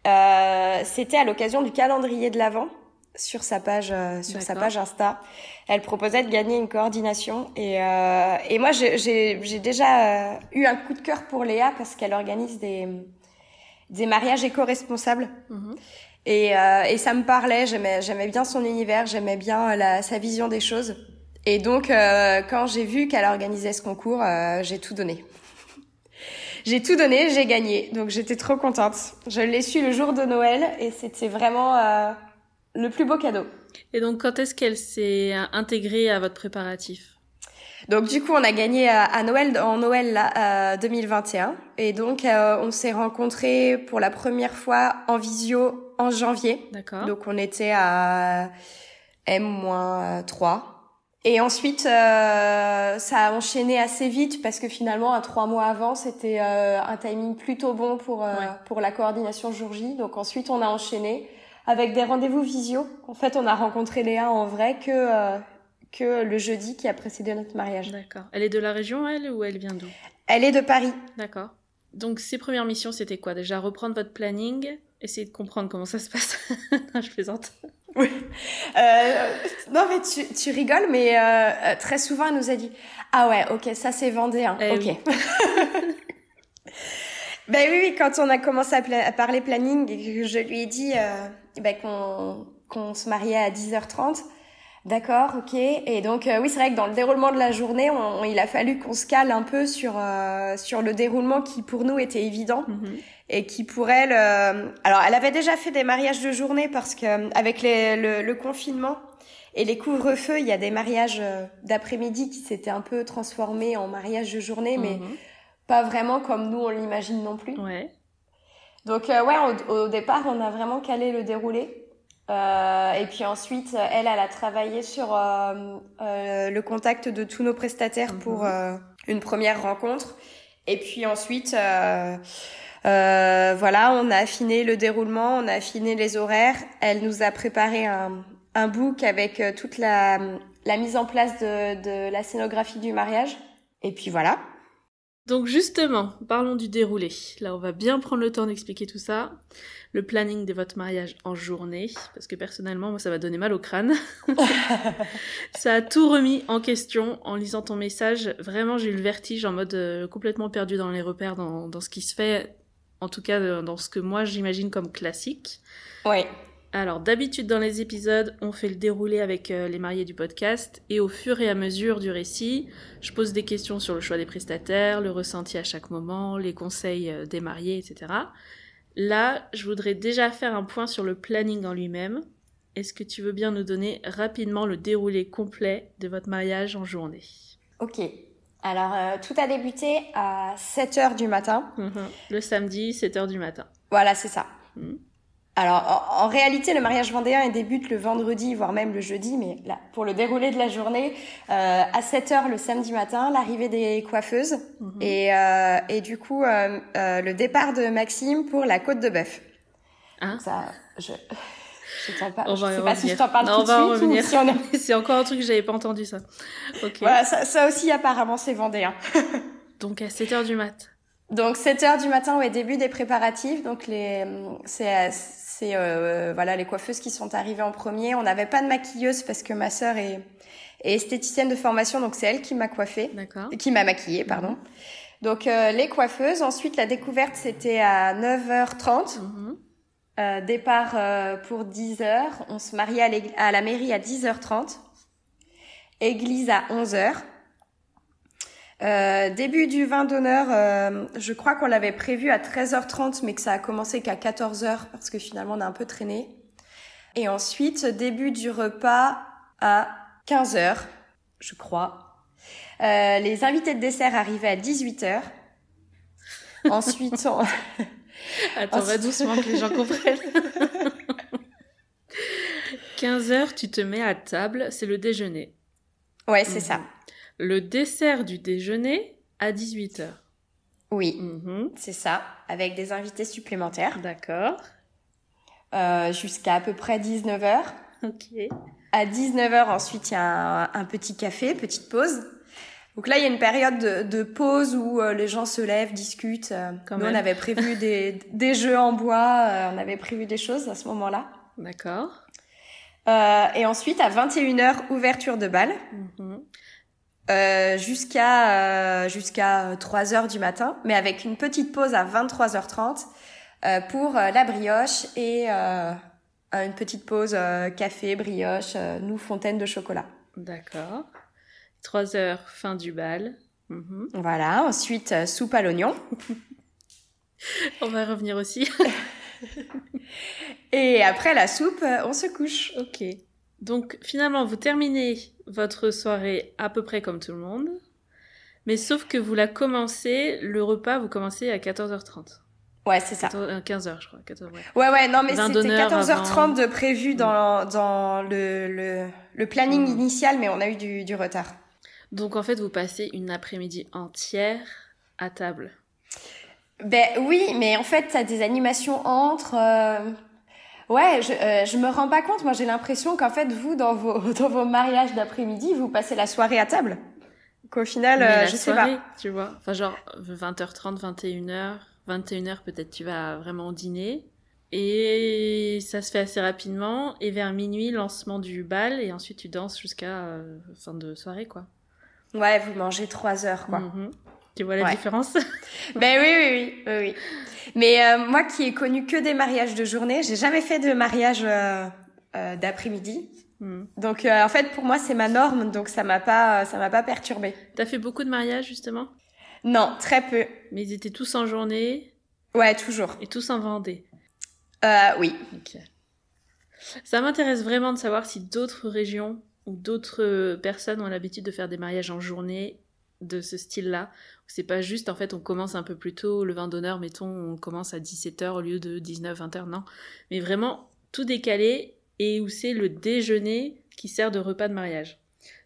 Euh, C'était à l'occasion du calendrier de l'Avent sur sa page euh, sur sa page Insta. Elle proposait de gagner une coordination et euh, et moi j'ai déjà eu un coup de cœur pour Léa parce qu'elle organise des des mariages éco-responsables. Mhm. Et, euh, et ça me parlait, j'aimais j'aimais bien son univers, j'aimais bien la, sa vision des choses. Et donc quand j'ai vu qu'elle organisait ce concours, j'ai tout donné. j'ai tout donné, j'ai gagné. Donc j'étais trop contente. Je l'ai su le jour de Noël et c'était vraiment le plus beau cadeau. Et donc, quand est-ce qu'elle s'est intégrée à votre préparatif? Donc du coup, on a gagné à, Noël en Noël là, 2021 et donc euh, on s'est rencontrés pour la première fois en visio en janvier. D'accord. Donc on était à M-3. Et ensuite, euh, ça a enchaîné assez vite parce que finalement, à trois mois avant, c'était euh, un timing plutôt bon pour pour la coordination jour J. Donc ensuite, on a enchaîné avec des rendez-vous visio. En fait, on a rencontré Léa en vrai que euh, que le jeudi qui a précédé notre mariage. D'accord. Elle est de la région, elle, ou elle vient d'où? Elle est de Paris. D'accord. Donc, ses premières missions, c'était quoi? Déjà, reprendre votre planning, essayer de comprendre comment ça se passe. non, je plaisante. Oui. Euh, non, mais tu, tu rigoles, mais euh, très souvent, elle nous a dit Ah ouais, ok, ça c'est vendéen. Eh ok. ben oui, oui, quand on a commencé à, parler planning et que je lui ai dit euh, ben, qu'on qu'on se mariait à 10h30. D'accord, ok. Et donc euh, oui, c'est vrai que dans le déroulement de la journée, on, il a fallu qu'on se cale un peu sur euh, sur le déroulement qui pour nous était évident mhm. et qui pour elle, euh, alors elle avait déjà fait des mariages de journée parce que avec les, le, le, confinement et les couvre-feux, il y a des mariages d'après-midi qui s'étaient un peu transformés en mariages de journée, mais mhm. pas vraiment comme nous on l'imagine non plus. Ouais. Donc euh, ouais, au, départ, on a vraiment calé le déroulé. Euh, et puis ensuite, elle, elle a travaillé sur euh, euh le contact de tous nos prestataires mhm. pour euh, une première rencontre. Et puis ensuite, voilà, on a affiné le déroulement, on a affiné les horaires. Elle nous a préparé un, un book avec toute la, la mise en place de, de la scénographie du mariage. Et puis voilà. Donc justement, parlons du déroulé. Là, on va bien prendre le temps d'expliquer tout ça. Le planning de votre mariage en journée, parce que personnellement, moi, ça va donner mal au crâne. ça a tout remis en question en lisant ton message. Vraiment, j'ai eu le vertige en mode euh, complètement perdu dans les repères, dans, dans ce qui se fait, en tout cas dans ce que moi j'imagine comme classique. Ouais. Alors d'habitude dans les épisodes, on fait le déroulé avec euh, les mariés du podcast et au fur et à mesure du récit, je pose des questions sur le choix des prestataires, le ressenti à chaque moment, les conseils euh, des mariés, etc. Là, je voudrais déjà faire un point sur le planning en lui-même. Est-ce que tu veux bien nous donner rapidement le déroulé complet de votre mariage en journée? Ok. Alors, euh, tout a débuté à 7h du matin. Mhm. Le samedi, 7h du matin. Voilà, c'est ça. Mhm. Alors, en, en réalité, le mariage vendéen il débute le vendredi, voire même le jeudi, mais là, pour le déroulé de la journée, euh, à 7 heures le samedi matin, l'arrivée des coiffeuses Mhm. et, euh, et du coup, euh, euh, le départ de Maxime pour la côte de bœuf. Hein Ça, je, je t'en parle. On Je va sais pas si je t'en parle Non, tout on de suite si on est- C'est encore un truc que j'avais pas entendu ça. Ok. Voilà, ça, ça aussi apparemment c'est vendéen. Donc à 7h du mat. Donc 7 heures du matin, ouais, début des préparatifs. Donc les, c'est, c'est euh, voilà les coiffeuses qui sont arrivées en premier. On n'avait pas de maquilleuse parce que ma sœur est, est esthéticienne de formation, donc c'est elle qui m'a coiffée, D'accord. qui m'a maquillée, pardon. Donc euh, les coiffeuses. Ensuite la découverte c'était à 9h30. Mhm. Euh, départ euh, pour 10h. On se marie à, à la mairie à 10h30. Église à 11h. Euh, début du vin d'honneur, euh, je crois qu'on l'avait prévu à 13h30, mais que ça a commencé qu'à 14h parce que finalement on a un peu traîné. Et ensuite, début du repas à 15h, je crois. Euh, les invités de dessert arrivaient à 18h. Ensuite, on... Attends, va Ensuite- doucement que les gens comprennent. 15h, tu te mets à table, c'est le déjeuner. ouais, c'est ça. Le dessert du déjeuner à 18h. Oui, Mhm. c'est ça, avec des invités supplémentaires. D'accord. euh, jusqu'à à peu près 19h. Ok. À 19h, ensuite, il y a un, un petit café, petite pause. Donc là, il y a une période de, de pause où euh, les gens se lèvent, discutent. Euh, Quand Nous, même. on avait prévu des, des jeux en bois, on avait prévu des choses à ce moment-là. D'accord. Et ensuite, à 21h, ouverture de bal, Mhm. Euh, jusqu'à euh, jusqu'à 3h du matin, mais avec une petite pause à 23h30 euh, pour euh, la brioche et euh, une petite pause euh, café, brioche, euh, nous, fontaine de chocolat. D'accord. 3 heures, fin du bal. Mhm. Voilà, ensuite soupe à l'oignon. On va revenir aussi. Et après la soupe, on se couche. ok. Donc finalement, vous terminez votre soirée à peu près comme tout le monde. Mais sauf que vous la commencez, le repas, vous commencez à 14h30. Ouais, c'est ça. 14, euh, 15h, je crois. 14, ouais. Ouais, ouais, non, mais c'était d'honneur 14h30 avant. de prévu dans, dans le, le, le planning Mm. initial, mais on a eu du, du retard. Donc en fait, vous passez une après-midi entière à table. Ben oui, mais en fait, t'as des animations entre. euh, Ouais, je, euh, je me rends pas compte. Moi, j'ai l'impression qu'en fait, vous, dans vos, dans vos mariages d'après-midi, vous passez la soirée à table. Qu'au final, euh, la je sais pas. tu vois. Enfin, genre 20h30, 21h. 21h, peut-être tu vas vraiment dîner. Et ça se fait assez rapidement. Et vers minuit, lancement du bal. Et ensuite, tu danses jusqu'à euh, fin de soirée, quoi. Ouais, vous mangez trois heures, quoi. Mhm. Tu vois la Ouais. différence? Ben oui, oui, oui, oui. Mais euh, moi qui ai connu que des mariages de journée, j'ai jamais fait de mariage euh, euh, d'après-midi. Mhm. Donc euh, en fait pour moi c'est ma norme, donc ça m'a pas ça m'a pas perturbée. T'as fait beaucoup de mariages, justement? Non, très peu. Mais ils étaient tous en journée? Ouais, toujours. et tous en Vendée? Euh, oui. Ok. Ça m'intéresse vraiment de savoir si d'autres régions ou d'autres euh, personnes ont l'habitude de faire des mariages en journée de ce style-là. C'est pas juste, en fait, on commence un peu plus tôt, le vin d'honneur, mettons, on commence à 17h au lieu de 19, 20h, non. Mais vraiment, tout décalé et où c'est le déjeuner qui sert de repas de mariage.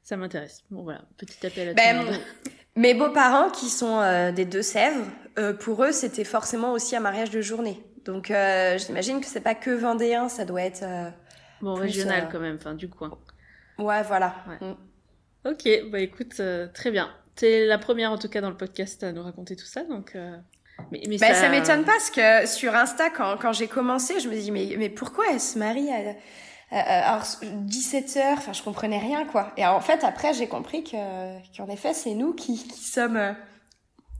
Ça m'intéresse. Bon, voilà, petit appel à Ben, tout le monde. Mes beaux-parents qui sont euh, des Deux-Sèvres, euh, pour eux c'était forcément aussi un mariage de journée. Donc euh, j'imagine que c'est pas que vendéen, ça doit être. Bon, plus, régional quand même, enfin, du coin. Ouais, voilà. Ouais. Mm. Ok, bah écoute, très bien. T'es la première en tout cas dans le podcast à nous raconter tout ça, donc. euh, Mais, mais Ben, ça... m'étonne pas parce que sur Insta, quand, quand j'ai commencé, je me dis mais, mais pourquoi elle se marie à, à- à- alors, 17 heures Enfin, je comprenais rien quoi. Et en fait, après, j'ai compris que qu'en effet, c'est nous qui, qui sommes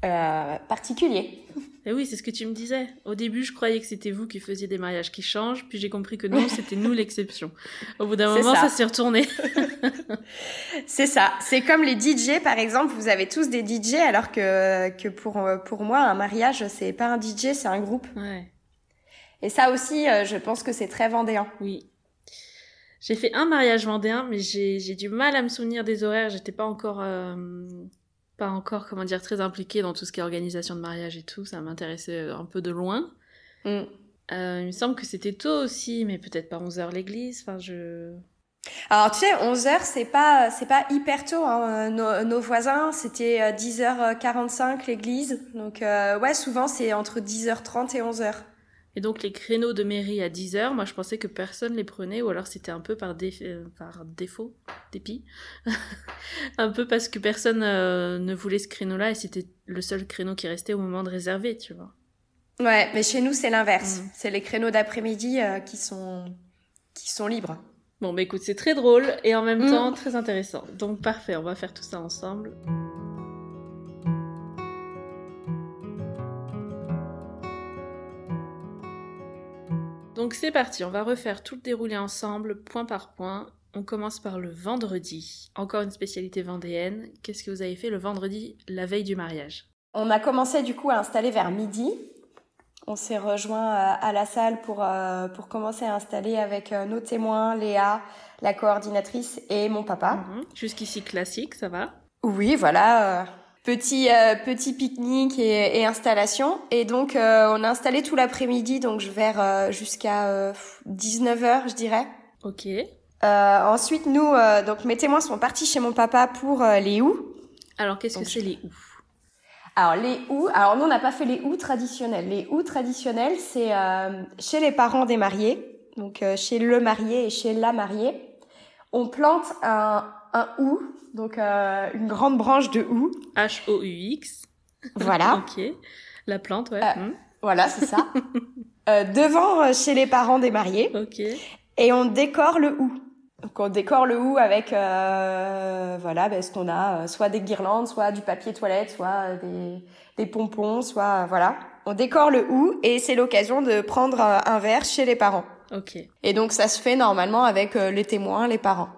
euh, particuliers. Et oui, c'est ce que tu me disais. Au début, je croyais que c'était vous qui faisiez des mariages qui changent, puis j'ai compris que non, c'était nous l'exception. Au bout d'un moment, ça. ça, s'est retourné. C'est ça. C'est comme les DJ, par exemple. Vous avez tous des DJ, alors que que pour pour moi, un mariage, c'est pas un DJ, c'est un groupe. Ouais, Et ça aussi, euh, je pense que c'est très vendéen. oui. J'ai fait un mariage vendéen, mais j'ai j'ai du mal à me souvenir des horaires. J'étais pas encore, euh, pas encore, comment dire, très impliquée dans tout ce qui est organisation de mariage et tout. Ça m'intéressait un peu de loin. Mm. Euh, il me semble que c'était tôt aussi, mais peut-être pas 11h l'église. Enfin, je. Alors tu sais, 11h c'est pas c'est pas hyper tôt. Hein. Nos, nos, voisins c'était 10h45 l'église, donc euh, ouais souvent c'est entre 10h30 et 11h. Et donc les créneaux de mairie à 10h, moi je pensais que personne les prenait, ou alors c'était un peu par, euh, par défaut, dépit, un peu parce que personne euh, ne voulait ce créneau-là et c'était le seul créneau qui restait au moment de réserver, tu vois. Ouais, mais chez nous c'est l'inverse. Mm. C'est les créneaux d'après-midi qui sont qui sont libres. Bon, bah écoute, c'est très drôle et en même mm. temps très intéressant. Donc parfait, on va faire tout ça ensemble. Donc c'est parti, on va refaire tout le déroulé ensemble, point par point. On commence par le vendredi. Encore une spécialité vendéenne. Qu'est-ce que vous avez fait le vendredi, la veille du mariage? On a commencé du coup à installer vers midi on s'est rejoint euh, à la salle pour, euh, pour commencer à installer avec euh, nos témoins, Léa, la coordinatrice et mon papa. Mhm. Jusqu'ici classique, ça va? Oui, voilà. Petit petit pique-nique et, installation. Et donc, on a installé tout l'après-midi, donc vers jusqu'à 19h, je dirais. Ok. ensuite, nous, donc mes témoins sont partis chez mon papa pour les houes. Alors, qu'est-ce que c'est les houes alors les ou, alors nous on n'a pas fait les ou traditionnels. Les ou traditionnels, c'est euh, chez les parents des mariés, donc euh, chez le marié et chez la mariée. On plante un, un ou, donc euh, une grande branche de ou. H-O-U-X. Voilà. ok. La plante, ouais. Hmm. Voilà, c'est ça. devant chez les parents des mariés. Ok. Et on décore le ou. Donc on décore le hou avec euh, voilà ben, ce qu'on a, euh, soit des guirlandes, soit du papier toilette, soit des, des pompons, soit voilà. On décore le hou et c'est l'occasion de prendre un verre chez les parents. Ok. Et donc ça se fait normalement avec euh, les témoins, les parents.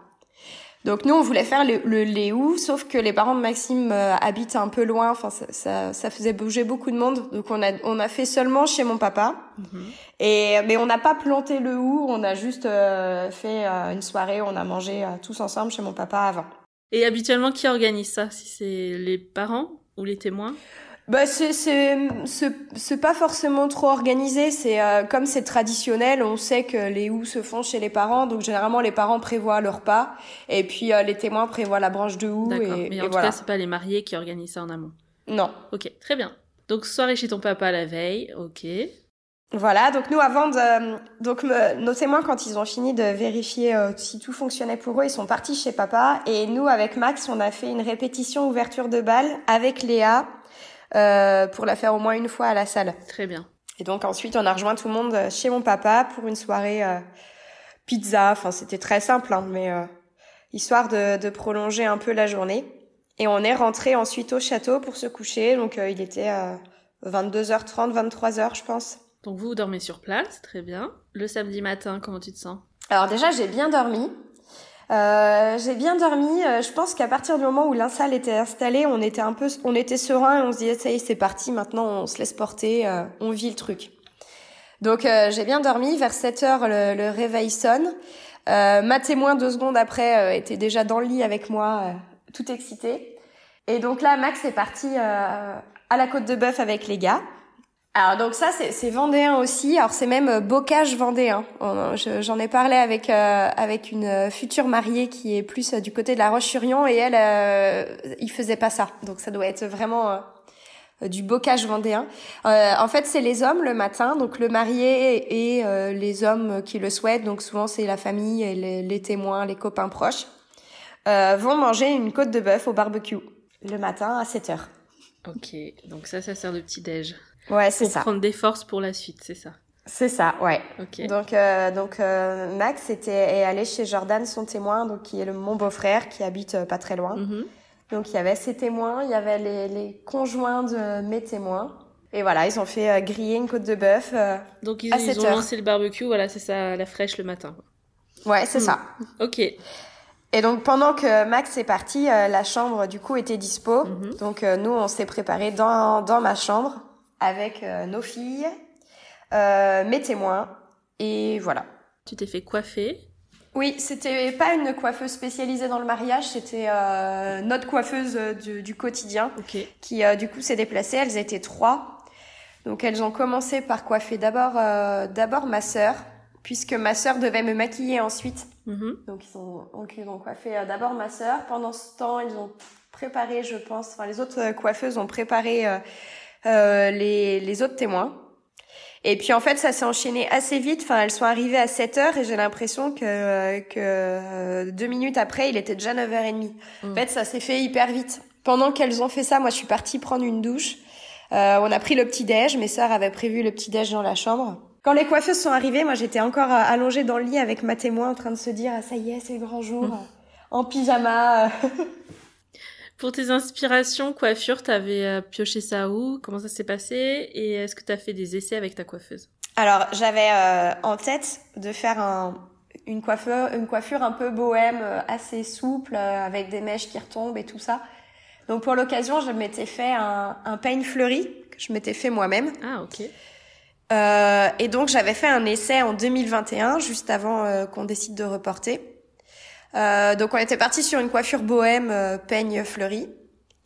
Donc nous, on voulait faire le, le Léou, sauf que les parents de Maxime euh, habitent un peu loin. Enfin, ça, ça, ça, faisait bouger beaucoup de monde. Donc on a, on a fait seulement chez mon papa. Mhm. Et mais on n'a pas planté le hou. On a juste euh, fait euh, une soirée. On a mangé tous ensemble chez mon papa avant. Et habituellement, qui organise ça? Si c'est les parents ou les témoins? Bah c'est c'est c'est pas forcément trop organisé. C'est euh, comme c'est traditionnel, on sait que les houes se font chez les parents, donc généralement les parents prévoient leur pas et puis euh, les témoins prévoient la branche de houe. Et, mais en tout cas c'est pas les mariés qui organisent ça en amont. Non. Ok, très bien. Donc soirée chez ton papa la veille, ok. Voilà, donc nous avant de donc nos témoins quand ils ont fini de vérifier euh, si tout fonctionnait pour eux, ils sont partis chez papa et nous avec Max, on a fait une répétition ouverture de bal avec Léa euh, pour la faire au moins une fois à la salle. Très bien. Et donc ensuite, on a rejoint tout le monde chez mon papa pour une soirée euh, pizza. Enfin, c'était très simple, hein, mais euh, histoire de, de, prolonger un peu la journée. Et on est rentré ensuite au château pour se coucher. Donc il était 22h30, 23h, je pense. Donc vous, vous dormez sur place, très bien. Le samedi matin, comment tu te sens? Alors déjà, j'ai bien dormi. Euh, j'ai bien dormi. Euh, je pense qu'à partir du moment où l'insalle était installée, on était un peu, on était serein et on se disait ça y est, c'est parti. Maintenant, on se laisse porter, euh, on vit le truc. Donc j'ai bien dormi. Vers 7 heures, le, le réveil sonne. ma témoin deux secondes après était déjà dans le lit avec moi, tout excité. Et donc là, Max est parti à la côte de bœuf avec les gars. Alors donc ça c'est vendéen aussi. Alors c'est même euh, bocage vendéen. J'en ai parlé avec euh, avec une euh, future mariée qui est plus du côté de la Roche-sur-Yon et elle euh, il faisait pas ça. Donc ça doit être vraiment du bocage vendéen. en fait c'est les hommes le matin, donc le marié et les hommes qui le souhaitent. Donc souvent c'est la famille et les, témoins, les copains proches vont manger une côte de bœuf au barbecue le matin à 7 heures. Ok, donc ça ça sert de petit déj. Ouais, c'est ça. Prendre des forces pour la suite, c'est ça. C'est ça, ouais. Donc, euh, donc euh, Max était est allé chez Jordan, son témoin, donc qui est le, mon beau-frère, qui habite euh, pas très loin. Mm-hmm. Donc il y avait ses témoins, il y avait les, les conjoints de mes témoins. Et voilà, ils ont fait griller une côte de bœuf. donc ils, à ils ont lancé le barbecue, voilà, c'est ça, la fraîche le matin. Ouais, c'est ça. Mm. Ok. Et donc pendant que Max est parti, la chambre du coup était dispo. Mm-hmm. Donc nous, on s'est préparé dans dans ma chambre avec euh, nos filles, euh, mes témoins, et voilà. Tu t'es fait coiffer? Oui, c'était pas une coiffeuse spécialisée dans le mariage, c'était euh, notre coiffeuse du, du quotidien okay. qui du coup s'est déplacée. Elles étaient trois. Donc elles ont commencé par coiffer d'abord euh, d'abord ma sœur, puisque ma sœur devait me maquiller ensuite. Mhm. Donc ils ont donc ils ont coiffé d'abord ma sœur. Pendant ce temps, ils ont préparé, je pense, enfin les autres coiffeuses ont préparé les les autres témoins. Et puis en fait, ça s'est enchaîné assez vite. Enfin, elles sont arrivées à 7 heures et j'ai l'impression que que euh, deux minutes après, il était déjà 9h30. En Mm. fait, ça s'est fait hyper vite. Pendant qu'elles ont fait ça, moi, je suis partie prendre une douche. Euh, on a pris le petit déj. Mes sœurs avaient prévu le petit déj dans la chambre. Quand les coiffeuses sont arrivées, moi, j'étais encore euh, allongée dans le lit avec ma témoin en train de se dire ah, ça y est, c'est le grand jour, Mm. euh, en pyjama. Pour tes inspirations coiffure, t'avais euh, pioché ça où? Comment ça s'est passé? Et est-ce que t'as fait des essais avec ta coiffeuse? Alors, j'avais euh, en tête de faire un, une, coiffeur, une coiffure un peu bohème, euh, assez souple, euh, avec des mèches qui retombent et tout ça. Donc, pour l'occasion, je m'étais fait un, un peigne fleuri que je m'étais fait moi-même. Ah, ok. Euh, et donc, j'avais fait un essai en 2021, juste avant euh, qu'on décide de reporter. Euh, donc, on était parti sur une coiffure bohème, euh, peigne fleuri.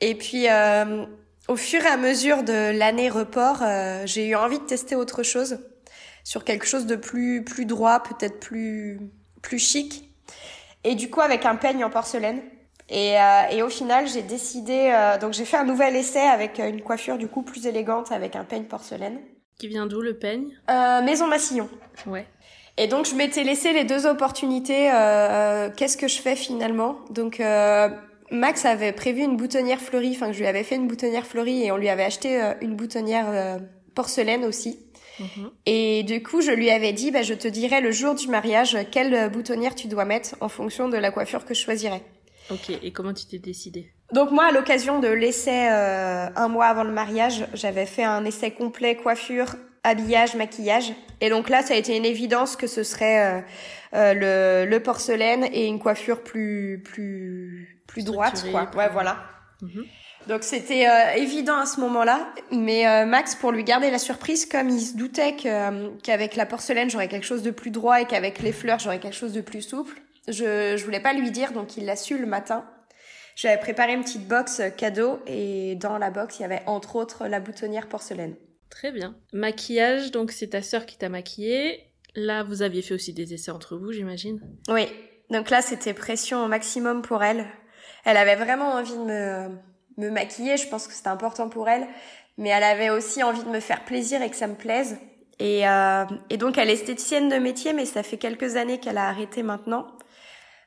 Et puis, euh, au fur et à mesure de l'année report, euh, j'ai eu envie de tester autre chose, sur quelque chose de plus plus droit, peut-être plus plus chic. Et du coup, avec un peigne en porcelaine. Et, euh, et au final, j'ai décidé. euh, donc, j'ai fait un nouvel essai avec une coiffure du coup plus élégante, avec un peigne porcelaine. Qui vient d'où le peigne? Euh, Maison Massillon. Ouais. Et donc je m'étais laissé les deux opportunités. euh, euh, Qu'est-ce que je fais finalement? Donc euh, Max avait prévu une boutonnière fleurie, enfin que je lui avais fait une boutonnière fleurie et on lui avait acheté euh, une boutonnière euh, porcelaine aussi. Mhm. Et du coup je lui avais dit, bah, je te dirai le jour du mariage quelle boutonnière tu dois mettre en fonction de la coiffure que je choisirais. Ok, et comment tu t'es décidée Donc moi, à l'occasion de l'essai euh, un mois avant le mariage, j'avais fait un essai complet coiffure, habillage, maquillage. Et donc là, ça a été une évidence que ce serait euh, euh, le, le porcelaine et une coiffure plus plus plus droite, quoi. Ouais, voilà. Mhm. Donc c'était euh, évident à ce moment-là, mais euh, Max, pour lui garder la surprise, comme il se doutait que, euh, qu'avec la porcelaine j'aurais quelque chose de plus droit et qu'avec les fleurs j'aurais quelque chose de plus souple, je je voulais pas lui dire, donc il l'a su le matin. J'avais préparé une petite box cadeau et dans la box il y avait entre autres la boutonnière porcelaine. Très bien. Maquillage, donc c'est ta sœur qui t'a maquillée. Là, vous aviez fait aussi des essais entre vous, j'imagine. Oui, donc là c'était pression au maximum pour elle. Elle avait vraiment envie de me, me maquiller, je pense que c'était important pour elle, mais elle avait aussi envie de me faire plaisir et que ça me plaise. Et, euh, donc elle est esthéticienne de métier, mais ça fait quelques années qu'elle a arrêté maintenant.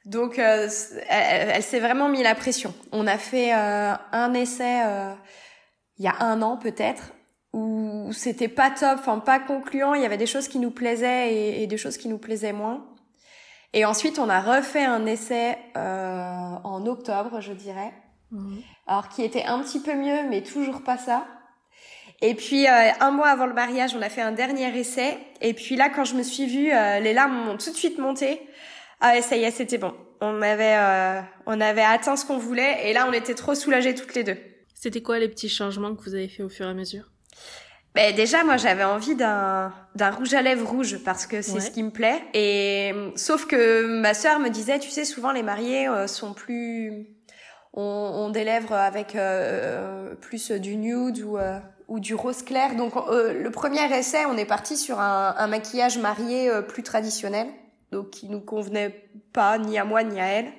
Donc euh, elle, s'est vraiment mis la pression. On a fait euh, un essai il y a un an peut-être où c'était pas top, enfin pas concluant. Il y avait des choses qui nous plaisaient et, et des choses qui nous plaisaient moins. Et ensuite, on a refait un essai euh, en octobre, je dirais. Alors qui était un petit peu mieux, mais toujours pas ça. Et puis euh, un mois avant le mariage, on a fait un dernier essai. Et puis là, quand je me suis vue, euh, les larmes m'ont tout de suite monté. Ah ouais, ça y est, c'était bon. On avait, euh, on avait atteint ce qu'on voulait, et là, on était trop soulagées toutes les deux. C'était quoi les petits changements que vous avez fait au fur et à mesure? Ben déjà, moi, j'avais envie d'un d'un rouge à lèvres rouge parce que c'est Ouais. ce qui me plaît. Et euh, sauf que ma sœur me disait, tu sais, souvent les mariés euh, sont plus ont, ont des lèvres avec euh, plus du nude ou euh, ou du rose clair. Donc euh, le premier essai, on est parti sur un, un maquillage marié euh, plus traditionnel, donc qui nous convenait pas ni à moi ni à elle.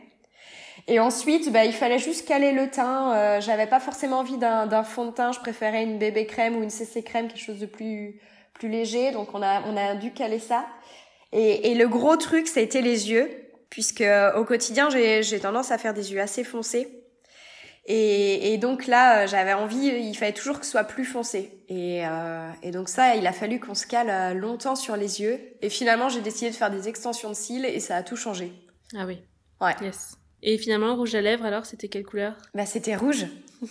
Et ensuite, bah, il fallait juste caler le teint. Euh, J'avais pas forcément envie d'un fond de teint. Je préférais une bébé crème ou une CC crème, quelque chose de plus plus léger. Donc on a on a dû caler ça. Et, et le gros truc, ça a été les yeux, puisque euh, au quotidien, j'ai j'ai tendance à faire des yeux assez foncés. Et, et donc là, euh, j'avais envie, il fallait toujours que ce soit plus foncé. Et, euh, et donc ça, il a fallu qu'on se cale euh, longtemps sur les yeux. Et finalement, j'ai décidé de faire des extensions de cils et ça a tout changé. Ah oui. Ouais. Yes. Et finalement, rouge à lèvres, alors, c'était quelle couleur? Bah c'était rouge.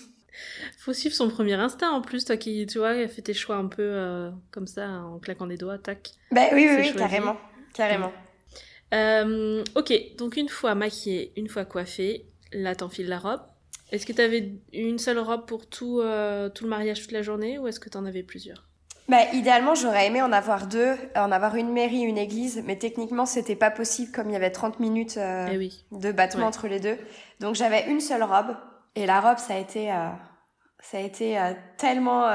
Faut suivre son premier instinct en plus, toi qui, tu vois, fait tes choix un peu euh, comme ça, en claquant des doigts, tac. Bah oui, oui, carrément. Carrément. Euh, ok, donc une fois maquillée, une fois coiffée, là t'enfiles la robe. Est-ce que t'avais une seule robe pour tout, euh, tout le mariage toute la journée ou est-ce que t'en avais plusieurs? Bah, idéalement, j'aurais aimé en avoir deux, en avoir une mairie, une église, mais techniquement, c'était pas possible comme il y avait 30 minutes euh, Eh oui. de battement Ouais. entre les deux. Donc, j'avais une seule robe, et la robe, ça a été, euh, ça a été euh, tellement,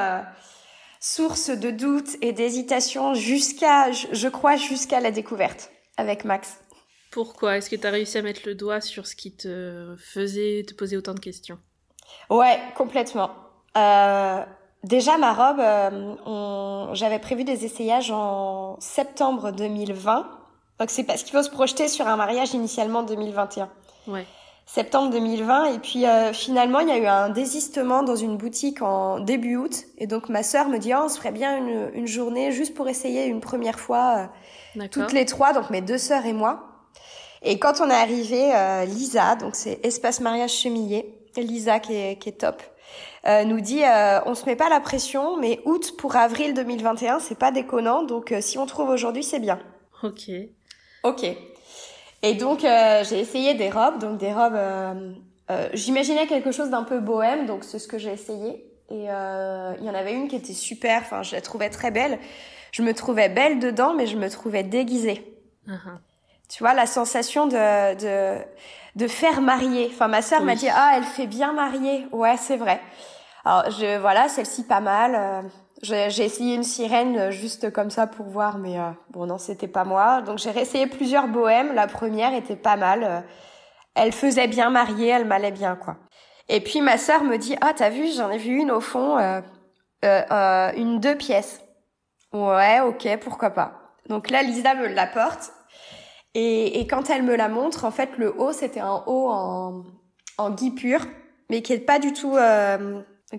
source de doute et d'hésitation jusqu'à, je crois, jusqu'à la découverte avec Max. Pourquoi? Est-ce que tu as réussi à mettre le doigt sur ce qui te faisait te poser autant de questions? Ouais, complètement. Euh, déjà, ma robe, euh, j'avais prévu des essayages en septembre 2020. Donc c'est parce qu'il faut se projeter sur un mariage initialement 2021. Ouais. Septembre 2020 et puis euh, finalement il y a eu un désistement dans une boutique en début août. Et donc ma sœur me dit oh, on se ferait bien une, une journée juste pour essayer une première fois euh, toutes les trois donc mes deux sœurs et moi. Et quand on est arrivé Lisa donc c'est espace mariage chemillé Lisa qui est, qui est top nous dit on se met pas la pression mais août pour avril 2021 c'est pas déconnant donc si on trouve aujourd'hui c'est bien ok ok et donc, euh, j'ai essayé des robes, donc des robes. Euh, euh, J'imaginais quelque chose d'un peu bohème, donc c'est ce que j'ai essayé. Et euh, il y en avait une qui était super. Enfin, je la trouvais très belle. Je me trouvais belle dedans, mais je me trouvais déguisée. Uh-huh. Tu vois la sensation de de de faire marier. Enfin, ma sœur m'a dit ah, elle fait bien marier. Ouais, c'est vrai. Alors, je voilà, celle-ci pas mal. Euh, j'ai essayé une sirène euh, juste comme ça pour voir, mais euh, bon non, c'était pas moi. Donc j'ai réessayé plusieurs bohèmes. La première était pas mal. Euh, elle faisait bien marier, elle m'allait bien quoi. Et puis ma sœur me dit ah t'as vu j'en ai vu une au fond, une deux pièces. Ouais ok pourquoi pas. Donc là Lisa me l'apporte et, et quand elle me la montre en fait le haut c'était un haut en en gui pur mais qui est pas du tout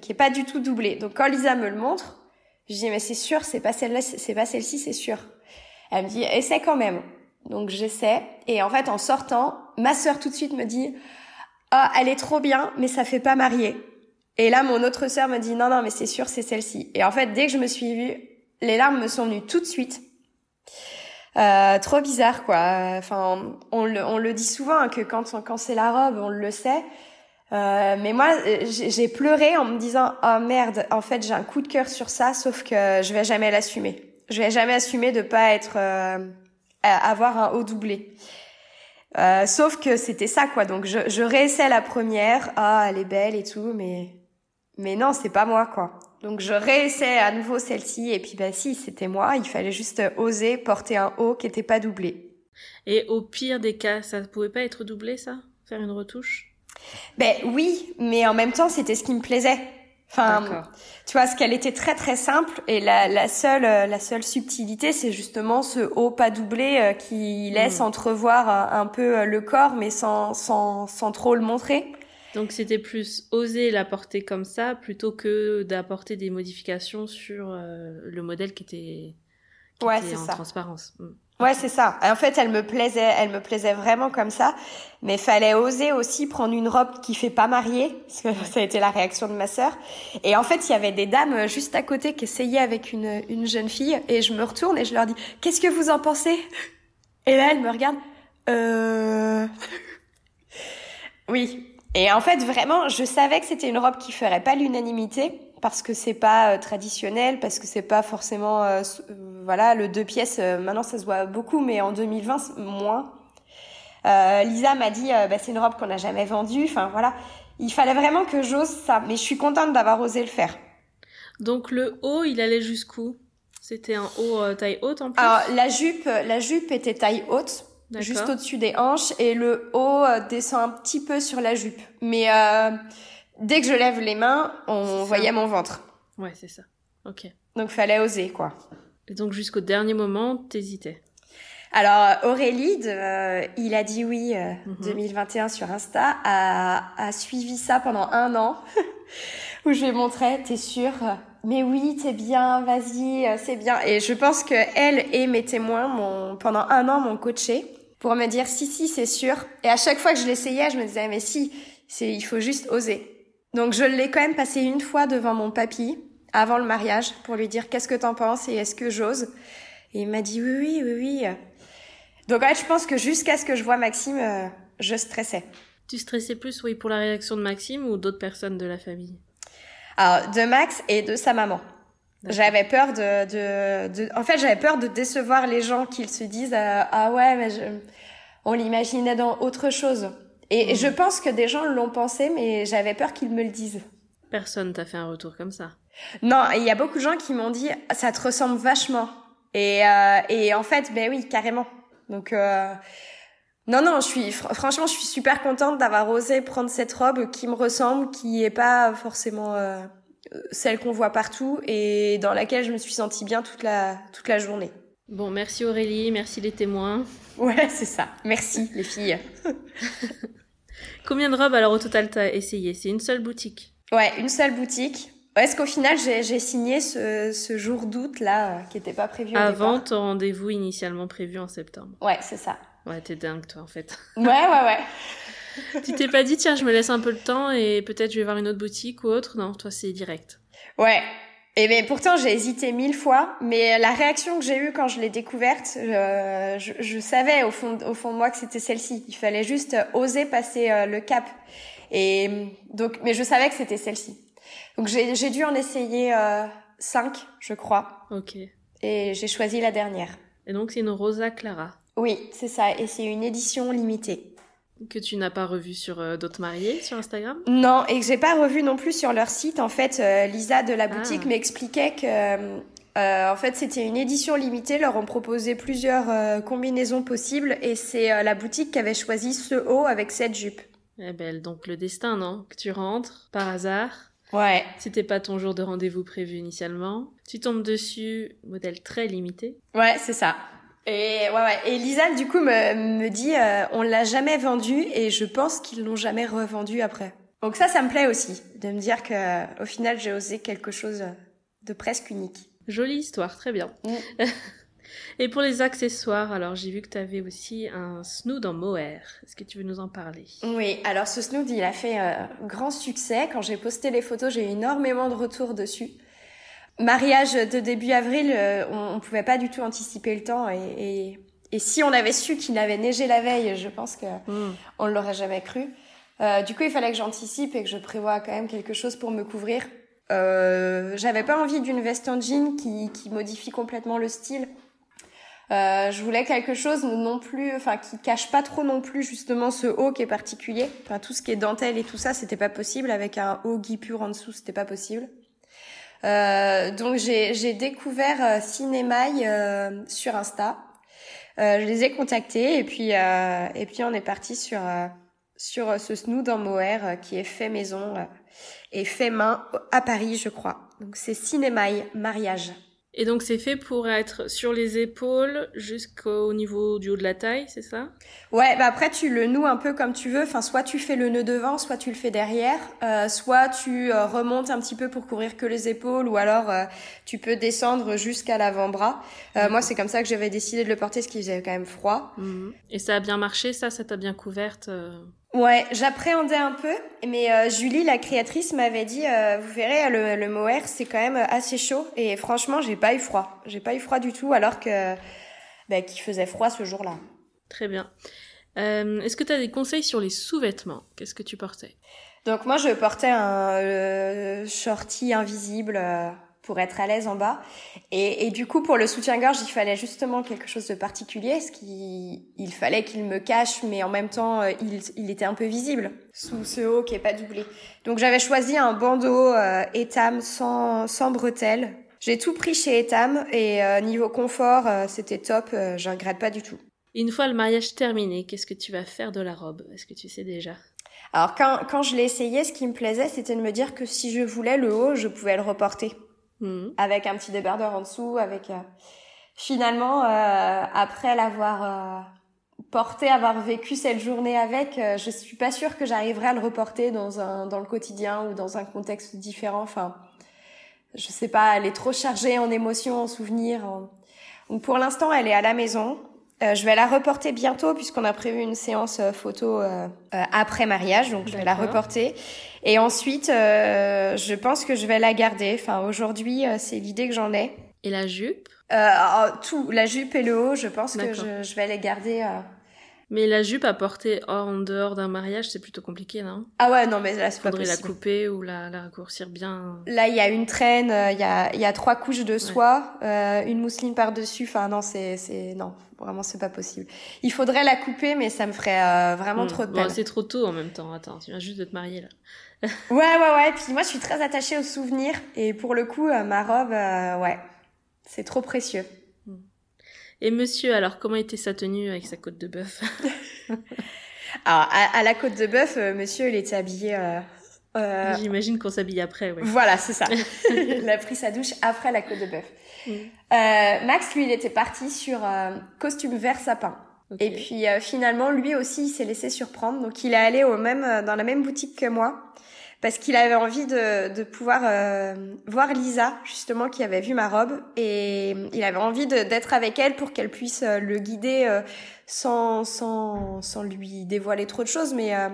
qui est pas du tout doublé. Donc quand Lisa me le montre je dis mais c'est sûr, c'est pas celle-là, c'est pas celle-ci, c'est sûr. Elle me dit essaie quand même. Donc j'essaie et en fait en sortant, ma sœur tout de suite me dit ah elle est trop bien, mais ça fait pas marier. Et là mon autre sœur me dit non non mais c'est sûr c'est celle-ci. Et en fait dès que je me suis vue, les larmes me sont venues tout de suite. Euh, trop bizarre quoi. Enfin on le, on le dit souvent hein, que quand quand c'est la robe on le sait. Euh, mais moi, j'ai pleuré en me disant oh merde, en fait j'ai un coup de cœur sur ça, sauf que je vais jamais l'assumer. Je vais jamais assumer de pas être euh, avoir un haut doublé. Euh, sauf que c'était ça quoi. Donc je, je réessaie la première, ah elle est belle et tout, mais mais non c'est pas moi quoi. Donc je réessaie à nouveau celle-ci et puis bah si c'était moi, il fallait juste oser porter un haut qui était pas doublé. Et au pire des cas, ça pouvait pas être doublé ça, faire une retouche? Ben oui, mais en même temps, c'était ce qui me plaisait. Enfin, tu vois, ce qu'elle était très très simple et la, la seule euh, la seule subtilité, c'est justement ce haut pas doublé euh, qui laisse hmm. entrevoir un, peu euh, le corps, mais sans sans sans trop le montrer. Donc c'était plus oser la porter comme ça plutôt que d'apporter des modifications sur le modèle qui était, qui ouais, était en ça. transparence. Hmm. Ouais, c'est ça. En fait, elle me plaisait, elle me plaisait vraiment comme ça, mais fallait oser aussi prendre une robe qui fait pas mariée, parce que ça a été la réaction de ma sœur. Et en fait, il y avait des dames juste à côté qui essayaient avec une, une jeune fille, et je me retourne et je leur dis "Qu'est-ce que vous en pensez? Et là, elle me regarde "Euh Oui. Et en fait, vraiment, je savais que c'était une robe qui ferait pas l'unanimité, parce que c'est pas euh, traditionnel, parce que c'est pas forcément, euh, euh, voilà, le deux pièces. maintenant, ça se voit beaucoup, mais en 2020, moins. Lisa m'a dit, bah, c'est une robe qu'on n'a jamais vendue. Enfin, voilà, il fallait vraiment que j'ose ça. Mais je suis contente d'avoir osé le faire. Donc le haut, il allait jusqu'où? C'était un haut taille haute en plus? Alors la jupe, la jupe était taille haute juste au-dessus des hanches et le haut descend un petit peu sur la jupe. Mais dès que je lève les mains, on voyait mon ventre. Ouais, c'est ça. Ok. Donc fallait oser, quoi. Et donc jusqu'au dernier moment, t'hésitais. Alors Aurélie, de, il a dit oui 2021 euh, mhm. sur Insta, a, a suivi ça pendant un an, où je lui ai montré, t'es sûre? Mais oui, t'es bien, vas-y, euh, c'est bien. Et je pense que elle et mes témoins m'ont pendant un an m'ont coaché pour me dire si si c'est sûr. Et à chaque fois que je l'essayais, je me disais mais si, c'est il faut juste oser. Donc je l'ai quand même passé une fois devant mon papy avant le mariage pour lui dire qu'est-ce que t'en penses et est-ce que j'ose. Et il m'a dit oui oui oui oui. Donc en fait je pense que jusqu'à ce que je vois Maxime, euh, je stressais. Tu stressais plus oui pour la réaction de Maxime ou d'autres personnes de la famille? Alors de Max et de sa maman. J'avais peur de, de, de, en fait j'avais peur de décevoir les gens qu'ils se disent euh, ah ouais mais je... on l'imaginait dans autre chose. Et mhm. je pense que des gens l'ont pensé, mais j'avais peur qu'ils me le disent. Personne t'a fait un retour comme ça. Non, il y a beaucoup de gens qui m'ont dit ça te ressemble vachement. Et, euh, et en fait, ben oui, carrément. Donc euh, non, non, je suis franchement, je suis super contente d'avoir osé prendre cette robe qui me ressemble, qui est pas forcément euh, celle qu'on voit partout et dans laquelle je me suis sentie bien toute la toute la journée. Bon, merci Aurélie, merci les témoins. Ouais, c'est ça. Merci les filles. Combien de robes alors au total t'as essayé? C'est une seule boutique Ouais, une seule boutique. Est-ce qu'au final, j'ai signé ce, ce jour d'août là, euh, qui n'était pas prévu au Avant ton rendez-vous initialement prévu en septembre. Ouais, c'est ça. Ouais, t'es dingue toi en fait. Ouais, ouais, ouais. tu t'es pas dit tiens, je me laisse un peu le temps et peut-être je vais voir une autre boutique ou autre? Non, toi c'est direct. Ouais. Et mais pourtant j'ai hésité mille fois, mais la réaction que j'ai eue quand je l'ai découverte, euh, je, je, savais au fond, au fond de moi que c'était celle-ci. Il fallait juste oser passer euh, le cap. Et donc, mais je savais que c'était celle-ci. Donc j'ai dû en essayer euh, cinq, je crois. Ok. Et j'ai choisi la dernière. Et donc c'est une Rosa Clara. Oui, c'est ça. Et c'est une édition limitée. Que tu n'as pas revu sur euh, d'autres mariés sur Instagram? Non, et que j'ai pas revu non plus sur leur site. En fait, euh, Lisa de la boutique ah. m'expliquait que euh, en fait c'était une édition limitée. Leur ont proposé plusieurs combinaisons possibles et c'est la boutique qui avait choisi ce haut avec cette jupe. Eh belle, donc le destin, non? Que tu rentres par hasard. Ouais. C'était pas ton jour de rendez-vous prévu initialement. Tu tombes dessus, modèle très limité. Ouais, c'est ça. Et ouais, ouais. Et Lisa, du coup, me, me dit, euh, on l'a jamais vendu et je pense qu'ils l'ont jamais revendu après. Donc ça, ça me plaît aussi de me dire que au final, j'ai osé quelque chose de presque unique. Jolie histoire, très bien. Mm. Et pour les accessoires, alors j'ai vu que tu avais aussi un snood en mohair. Est-ce que tu veux nous en parler? Oui, alors ce snood, il a fait euh, grand succès. Quand j'ai posté les photos, j'ai eu énormément de retours dessus. Mariage de début avril, euh, on, ne pouvait pas du tout anticiper le temps et, et, si on avait su qu'il avait neigé la veille, je pense que mm. on l'aurait jamais cru. Euh, du coup, il fallait que j'anticipe et que je prévoie quand même quelque chose pour me couvrir. Euh, j'avais pas envie d'une veste en jean qui, qui modifie complètement le style. Euh, je voulais quelque chose non plus, enfin qui cache pas trop non plus justement ce haut qui est particulier. Enfin tout ce qui est dentelle et tout ça, c'était pas possible avec un haut guipure en dessous, c'était pas possible. Euh, donc j'ai découvert euh, Cinémaille euh, sur Insta. Euh, je les ai contactés et puis et puis on est parti sur sur ce snood en mohair qui est fait maison et fait main à Paris, je crois. Donc c'est Cinémaille mariage. Et donc c'est fait pour être sur les épaules jusqu'au niveau du haut de la taille, c'est ça? Ouais, bah après tu le noues un peu comme tu veux. Enfin, soit tu fais le nœud devant, soit tu le fais derrière, euh, soit tu euh, remontes un petit peu pour couvrir que les épaules, ou alors euh, tu peux descendre jusqu'à l'avant-bras. moi, c'est comme ça que j'avais décidé de le porter, ce qui faisait quand même froid. Mhm. Et ça a bien marché, ça, ça t'a bien couverte Ouais, j'appréhendais un peu, mais euh, Julie, la créatrice, m'avait dit, euh, vous verrez, le, le mohair, c'est quand même assez chaud, et franchement, j'ai pas eu froid. J'ai pas eu froid du tout, alors que bah, qu'il faisait froid ce jour-là. Très bien. Euh, Est-ce que tu as des conseils sur les sous-vêtements? Qu'est-ce que tu portais? Donc moi, je portais un euh, shorty invisible pour être à l'aise en bas. Et, et, du coup, pour le soutien-gorge, il fallait justement quelque chose de particulier, ce qui, il fallait qu'il me cache, mais en même temps, euh, il, il, était un peu visible sous ce haut qui est pas doublé. Donc j'avais choisi un bandeau euh, Etam sans, sans bretelles. J'ai tout pris chez Etam et euh, niveau confort, euh, c'était top, euh, je regrette pas du tout. Une fois le mariage terminé, qu'est-ce que tu vas faire de la robe? Est-ce que tu sais déjà? Alors quand, quand je l'ai essayé, ce qui me plaisait, c'était de me dire que si je voulais le haut, je pouvais le reporter. Mhm. avec un petit débardeur en dessous, avec euh, finalement euh, après l'avoir euh, porté, avoir vécu cette journée avec, je suis pas sûre que j'arriverai à le reporter dans un dans le quotidien ou dans un contexte différent. Enfin, je sais pas, elle est trop chargée en émotions, en souvenirs. Donc pour l'instant, elle est à la maison. Euh, je vais la reporter bientôt puisqu'on a prévu une séance euh, photo euh, après mariage, donc je vais la reporter. Et ensuite, je pense que je vais la garder. Enfin, aujourd'hui, c'est l'idée que j'en ai. Et la jupe? Oh, Tout, la jupe et le haut, je pense que je, je, vais les garder. Mais la jupe à porter en dehors d'un mariage, c'est plutôt compliqué, non? Ah ouais, non, mais là, c'est pas Faudrait la possible. couper ou la, la raccourcir bien. Là, il y a une traîne, euh, il y, a, il y a trois couches de soie, euh, une mousseline par-dessus. Enfin, non, c'est, non, vraiment, c'est pas possible. Il faudrait la couper, mais ça me ferait euh, vraiment Hmm. trop de Bon, peine. c'est trop tôt en même temps. Attends, tu viens juste de te marier là. ouais, ouais, ouais. Puis moi, je suis très attachée aux souvenirs. Et pour le coup, euh, ma robe, ouais, c'est trop précieux. Et monsieur, alors comment était sa tenue avec sa côte de bœuf? Alors, à, à la côte de bœuf, euh, monsieur, il était habillé... euh, euh, J'imagine qu'on s'habille après, ouais. Voilà, c'est ça. il a pris sa douche après la côte de bœuf. Mm. Max, lui, il était parti sur costume vert sapin. Et puis finalement, lui aussi, il s'est laissé surprendre. Donc il est allé au même, dans la même boutique que moi parce qu'il avait envie de, de pouvoir euh, voir Lisa, justement, qui avait vu ma robe. Et il avait envie d'être avec elle pour qu'elle puisse euh, le guider euh, sans, sans, sans lui dévoiler trop de choses, mais euh,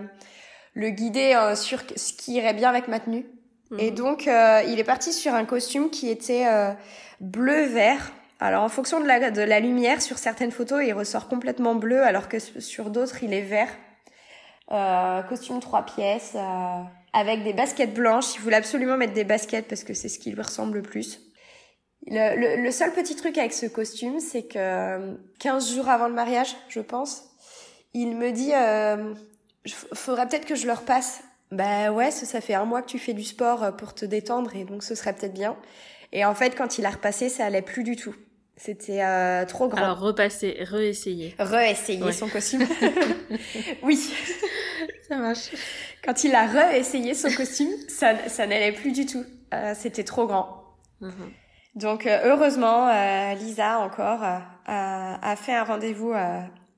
le guider euh, sur ce qui irait bien avec ma tenue. Et Mhm. donc, euh, il est parti sur un costume qui était euh, bleu-vert. Alors, en fonction de la, de la lumière, sur certaines photos, il ressort complètement bleu, alors que sur d'autres, il est vert. Euh, costume trois pièces, euh, avec des baskets blanches. Il voulait absolument mettre des baskets parce que c'est ce qui lui ressemble le plus. Le, le, le seul petit truc avec ce costume, c'est que euh, 15 jours avant le mariage, je pense, il me dit euh, « Faudrait peut-être que je le repasse. » Bah ouais, ça, ça fait un mois que tu fais du sport euh, pour te détendre et donc ce serait peut-être bien. Et en fait, quand il a repassé, ça allait plus du tout. C'était euh, trop grand. Alors repasser, réessayer. Re-essayer Ouais. son costume. oui. Ça marche. Quand il a re-essayé son costume, ça, ça n'allait plus du tout. Euh, C'était trop grand. Mhm. Donc euh, heureusement, euh, Lisa encore a, a fait un rendez-vous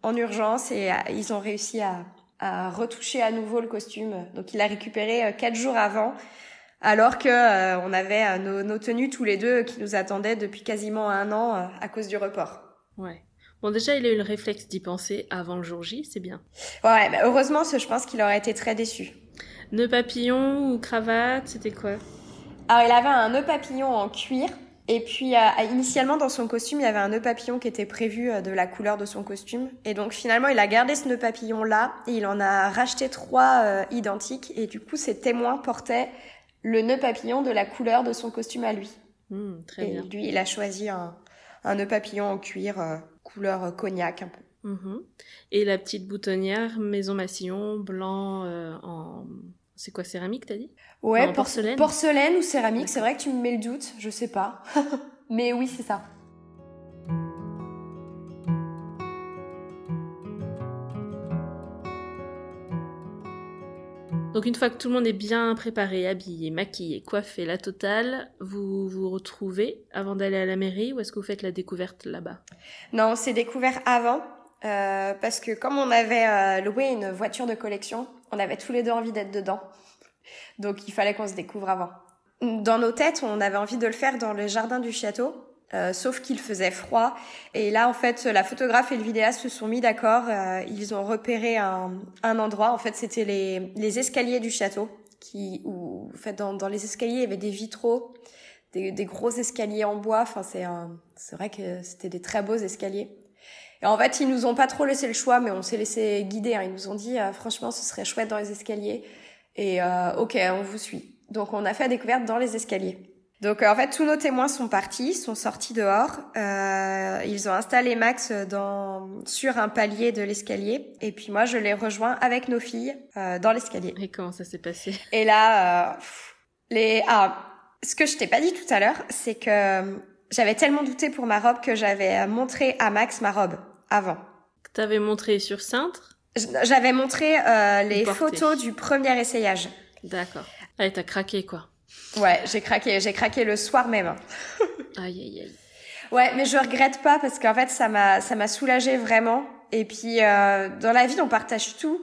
en urgence et ils ont réussi à, à retoucher à nouveau le costume. Donc il a récupéré quatre jours avant, alors que euh, on avait euh, nos, nos tenues tous les deux qui nous attendaient depuis quasiment un an euh, à cause du report. Ouais. Bon, déjà, il a eu le réflexe d'y penser avant le jour J, c'est bien. Ouais, mais heureusement, je pense qu'il aurait été très déçu. Nœud papillon ou cravate, c'était quoi? Alors, il avait un nœud papillon en cuir. Et puis, euh, initialement, dans son costume, il y avait un nœud papillon qui était prévu euh, de la couleur de son costume. Et donc, finalement, il a gardé ce nœud papillon-là. Et il en a racheté trois euh, identiques. Et du coup, ses témoins portaient le nœud papillon de la couleur de son costume à lui. Hmm, Très et bien. lui, il a choisi un, un nœud papillon en cuir, euh, couleur euh, cognac un peu. Mhm. Et la petite boutonnière, maison massillon, blanc euh, en... C'est quoi, céramique, t'as dit? Ouais, porcelaine Porcelaine ou céramique, c'est vrai que tu me mets le doute, je sais pas. Mais oui, c'est ça. Donc une fois que tout le monde est bien préparé, habillé, maquillé, coiffé, la totale, vous vous retrouvez avant d'aller à la mairie ou est-ce que vous faites la découverte là-bas? Non, on s'est découvert avant, euh, parce que comme on avait euh, loué une voiture de collection, on avait tous les deux envie d'être dedans. Donc il fallait qu'on se découvre avant. Dans nos têtes, on avait envie de le faire dans le jardin du château, euh, sauf qu'il faisait froid. Et là, en fait, la photographe et le vidéaste se sont mis d'accord. euh, ils ont repéré un, un endroit. En fait, c'était les, les escaliers du château, qui, où, en fait, dans, dans les escaliers, il y avait des vitraux, des, des gros escaliers en bois. Enfin, c'est c'est vrai que c'était des très beaux escaliers. Et en fait, ils nous ont pas trop laissé le choix, mais on s'est laissé guider. hein. Ils nous ont dit, euh, franchement, ce serait chouette dans les escaliers. Et euh, ok, on vous suit. Donc, on a fait la découverte dans les escaliers. Donc, euh, en fait, tous nos témoins sont partis, sont sortis dehors. Euh, ils ont installé Max dans sur un palier de l'escalier. Et puis moi, je les rejoins avec nos filles euh, dans l'escalier. Et comment ça s'est passé? Et là, euh, les ah, ce que je t'ai pas dit tout à l'heure, c'est que euh, j'avais tellement douté pour ma robe que j'avais euh, montré à Max ma robe avant. T'avais montré sur cintre? J'avais montré euh, les Portée. photos du premier essayage. D'accord. Allez, t'as craqué quoi. Ouais, j'ai craqué, j'ai craqué le soir même. Aïe aïe aïe. Ouais, mais je regrette pas parce qu'en fait ça m'a ça m'a soulagée vraiment. Et puis euh, dans la vie on partage tout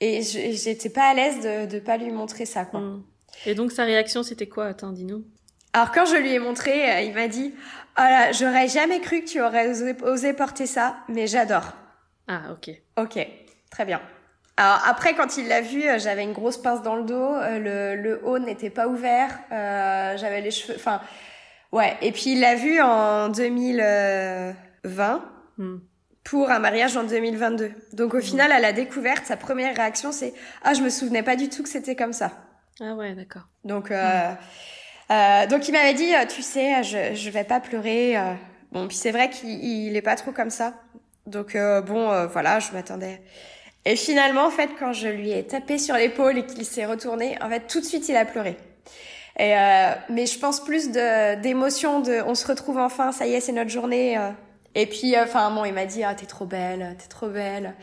et je- j'étais pas à l'aise de de pas lui montrer ça quoi. Hmm. Et donc sa réaction c'était quoi Attends, dis-nous? Alors quand je lui ai montré, euh, il m'a dit "Oh là, j'aurais jamais cru que tu aurais osé, osé porter ça, mais j'adore." Ah ok. OK, très bien. Alors après quand il l'a vu, euh, j'avais une grosse pince dans le dos, euh, le le haut n'était pas ouvert, euh, j'avais les cheveux enfin ouais, et puis il l'a vu en 2020 Hmm. pour un mariage en 2022. Donc au final, à la découverte, sa première réaction, c'est ah, je me souvenais pas du tout que c'était comme ça. Ah ouais, d'accord. Donc euh, euh, donc il m'avait dit, tu sais, je je vais pas pleurer. euh. Bon, puis c'est vrai qu'il il est pas trop comme ça. Donc euh, bon, euh, voilà, je m'attendais. Et finalement, en fait, quand je lui ai tapé sur l'épaule et qu'il s'est retourné, en fait, tout de suite, il a pleuré. Et euh, mais je pense plus de d'émotion, de on se retrouve enfin, ça y est, c'est notre journée. euh. Et puis, euh, enfin bon, il m'a dit, ah t'es trop belle, t'es trop belle.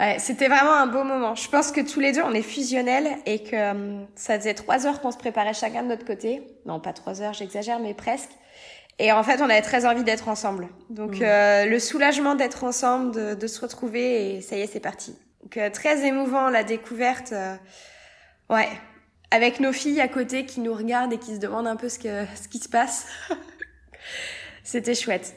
Ouais, c'était vraiment un beau moment. Je pense que tous les deux, on est fusionnels et que euh, ça faisait trois heures qu'on se préparait chacun de notre côté. Non, pas trois heures, j'exagère, mais presque. Et en fait, on avait très envie d'être ensemble. Donc, euh, le soulagement d'être ensemble, de, de se retrouver, et ça y est, c'est parti. Donc, euh, très émouvant, la découverte. euh, ouais. Avec nos filles à côté qui nous regardent et qui se demandent un peu ce, que, ce qui se passe. C'était chouette.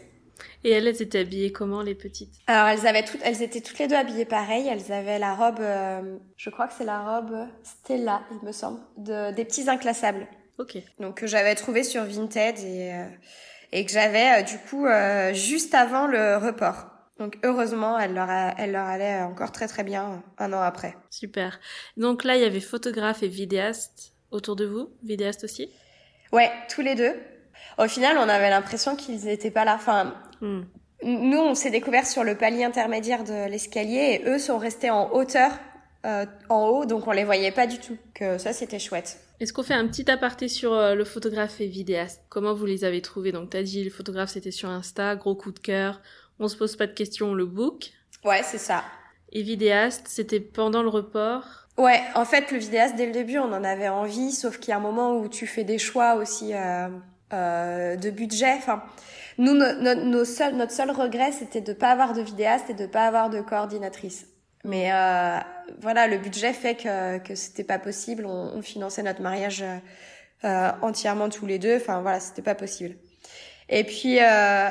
Et elles, elles étaient habillées comment, les petites? Alors elles avaient toutes, elles étaient toutes les deux habillées pareil. Elles avaient la robe, euh, je crois que c'est la robe Stella, il me semble, de, des petits inclassables. Ok. Donc que j'avais trouvé sur Vinted et euh, et que j'avais euh, du coup euh, juste avant le report. Donc heureusement, elle leur a, elle leur allait encore très très bien un an après. Super. Donc là, il y avait photographe et vidéaste autour de vous Vidéaste aussi? Ouais, tous les deux. Au final, on avait l'impression qu'ils n'étaient pas là. Enfin, Hmm. nous, on s'est découvert sur le palier intermédiaire de l'escalier et eux sont restés en hauteur, euh, en haut, donc on les voyait pas du tout. Que ça, c'était chouette. Est-ce qu'on fait un petit aparté sur euh, le photographe et vidéaste? Comment vous les avez trouvés? Donc t'as dit le photographe c'était sur Insta, gros coup de cœur, on se pose pas de questions, on le book. Ouais, c'est ça. Et vidéaste, c'était pendant le report. Ouais, en fait, le vidéaste, dès le début, on en avait envie, sauf qu'il y a un moment où tu fais des choix aussi euh, euh, de budget. Enfin, nous, no- no- nos seuls- notre seul regret, c'était de pas avoir de vidéaste et de pas avoir de coordinatrice. Mais euh, voilà, le budget fait que que c'était pas possible. On, on finançait notre mariage euh, entièrement tous les deux. Enfin voilà, c'était pas possible. Et puis euh,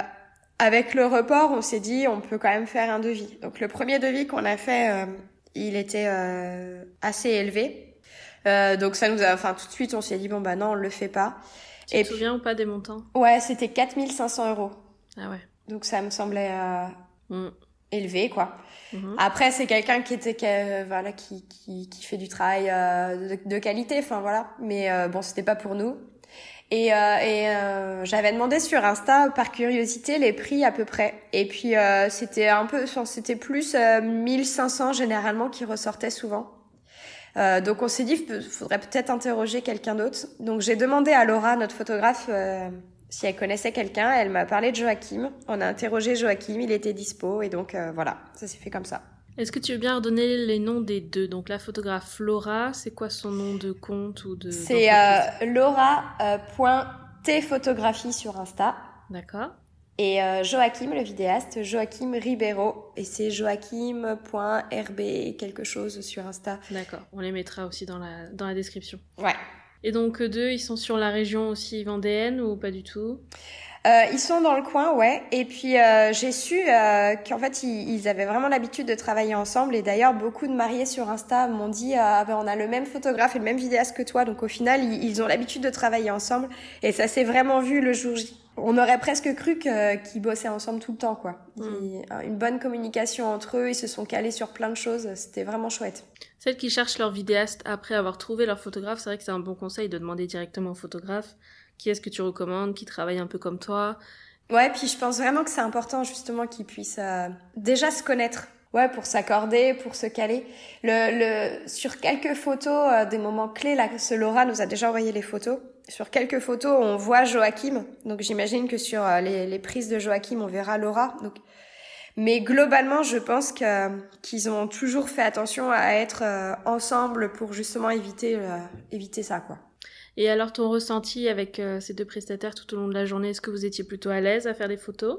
avec le report, on s'est dit on peut quand même faire un devis. Donc le premier devis qu'on a fait, euh, il était euh, assez élevé. Euh, donc ça nous a, enfin tout de suite on s'est dit bon bah non on le fait pas. Tu Et te souviens ou pas des montants? Ouais, c'était 4500 euros. Ah ouais. Donc ça me semblait euh, Hmm. élevé quoi. Mhm. Après c'est quelqu'un qui était qui, euh, voilà qui, qui qui fait du travail euh, de, de qualité, enfin voilà. Mais euh, bon c'était pas pour nous. Et, euh, et euh, j'avais demandé sur Insta par curiosité les prix à peu près. Et puis euh, c'était un peu, c'était plus euh, 1500 généralement qui ressortait souvent. Euh, donc on s'est dit faudrait peut-être interroger quelqu'un d'autre. Donc j'ai demandé à Laura, notre photographe, euh, si elle connaissait quelqu'un. Elle m'a parlé de Joachim. On a interrogé Joachim, il était dispo et donc euh, voilà, ça s'est fait comme ça. Est-ce que tu veux bien redonner les noms des deux? Donc la photographe Laura, c'est quoi son nom de compte ou de C'est euh, Laura euh, sur Insta. D'accord. Et euh, Joachim, le vidéaste, Joachim Ribeiro. Et c'est joachim.rb quelque chose sur Insta. D'accord. On les mettra aussi dans la dans la description. Ouais. Et donc eux deux, ils sont sur la région aussi vendéenne ou pas du tout? Euh, ils sont dans le coin, ouais. Et puis euh, j'ai su euh, qu'en fait ils, ils avaient vraiment l'habitude de travailler ensemble. Et d'ailleurs beaucoup de mariés sur Insta m'ont dit euh, ah ben on a le même photographe et le même vidéaste que toi. Donc au final ils, ils ont l'habitude de travailler ensemble. Et ça s'est vraiment vu le jour J. On aurait presque cru qu'ils bossaient ensemble tout le temps, quoi. Ils- Une bonne communication entre eux. Ils se sont calés sur plein de choses. C'était vraiment chouette. Celles qui cherchent leur vidéaste après avoir trouvé leur photographe, c'est vrai que c'est un bon conseil de demander directement au photographe qui est-ce que tu recommandes, qui travaille un peu comme toi? Ouais, puis je pense vraiment que c'est important justement qu'ils puissent euh, déjà se connaître. Ouais, pour s'accorder, pour se caler. Le, le, sur quelques photos, euh, des moments clés, là, ce Laura nous a déjà envoyé les photos. Sur quelques photos, on voit Joachim. Donc j'imagine que sur euh, les, les prises de Joachim, on verra Laura. Donc, mais globalement, je pense que qu'ils ont toujours fait attention à être euh, ensemble pour justement éviter euh, éviter ça, quoi. Et alors ton ressenti avec euh, ces deux prestataires tout au long de la journée, est-ce que vous étiez plutôt à l'aise à faire des photos?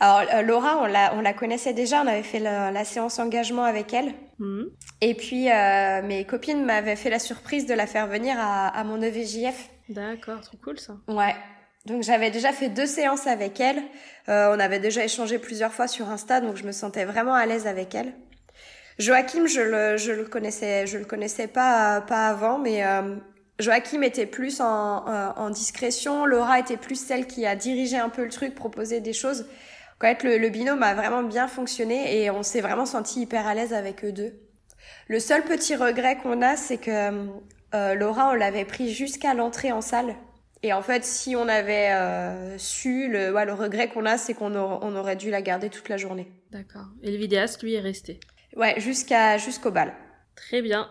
Alors euh, Laura, on la on la connaissait déjà, on avait fait la, la séance engagement avec elle. Mhm. Et puis, euh, mes copines m'avaient fait la surprise de la faire venir à, à mon EVJF. D'accord, trop cool ça. Ouais. Donc, j'avais déjà fait deux séances avec elle. Euh, on avait déjà échangé plusieurs fois sur Insta, donc je me sentais vraiment à l'aise avec elle. Joachim, je le, je le connaissais, je le connaissais pas, pas avant, mais Joachim était plus en, en, en discrétion. Laura était plus celle qui a dirigé un peu le truc, proposé des choses. Quand le, le binôme a vraiment bien fonctionné et on s'est vraiment senti hyper à l'aise avec eux deux. Le seul petit regret qu'on a, c'est que euh, Laura, on l'avait pris jusqu'à l'entrée en salle. Et en fait, si on avait euh, su, le, ouais, le regret qu'on a, c'est qu'on on aurait dû la garder toute la journée. D'accord. Et le vidéaste, lui, est resté Ouais, jusqu'à jusqu'au bal. Très bien.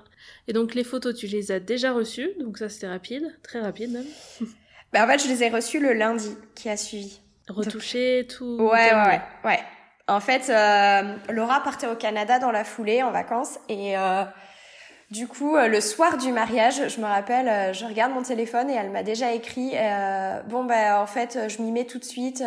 Et donc les photos, tu les as déjà reçues, donc ça c'était rapide, très rapide même. bah en fait, je les ai reçues le lundi qui a suivi. Retouché, tout. Ouais, ouais, ouais, En fait, euh, Laura partait au Canada dans la foulée en vacances et euh, du coup, euh, le soir du mariage, je me rappelle, je regarde mon téléphone et elle m'a déjà écrit euh, bon ben en fait, je m'y mets tout de suite,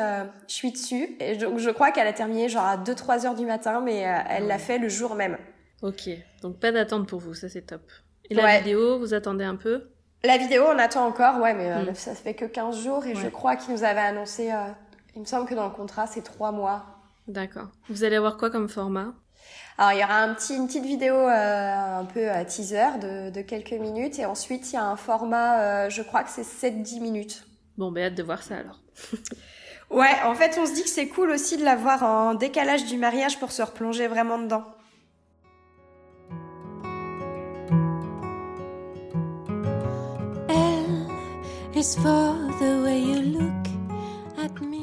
je suis dessus. Et donc je crois qu'elle a terminé genre à 2-3 heures du matin, mais elle l'a fait le jour même. Ok, donc pas d'attente pour vous, ça c'est top. Et la vidéo, vous attendez un peu? La vidéo, on attend encore, ouais, mais hmm. ça fait que 15 jours et je crois qu'ils nous avaient annoncé, il me semble que dans le contrat, c'est 3 mois. D'accord. Vous allez avoir quoi comme format? Alors il y aura un petit, une petite vidéo euh, un peu euh, teaser de, de, quelques minutes et ensuite il y a un format, euh, je crois que c'est 7-10 minutes. Bon, ben hâte de voir ça alors. ouais, en fait on se dit que c'est cool aussi de l'avoir en décalage du mariage pour se replonger vraiment dedans.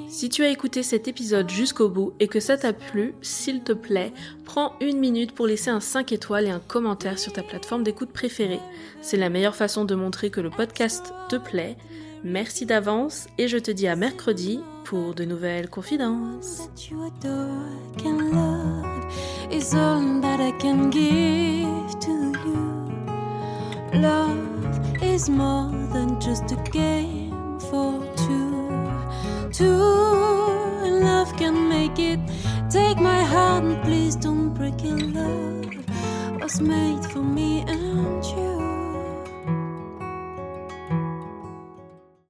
Si tu as écouté cet épisode jusqu'au bout et que ça t'a plu, s'il te plaît, prends une minute pour laisser un 5 étoiles et un commentaire sur ta plateforme d'écoute préférée. C'est la meilleure façon de montrer que le podcast te plaît. Merci d'avance et je te dis à mercredi pour de nouvelles confidences. Love is more than just a game for two and love can make it. Take my hand, please don't break it. Love was made for me and you.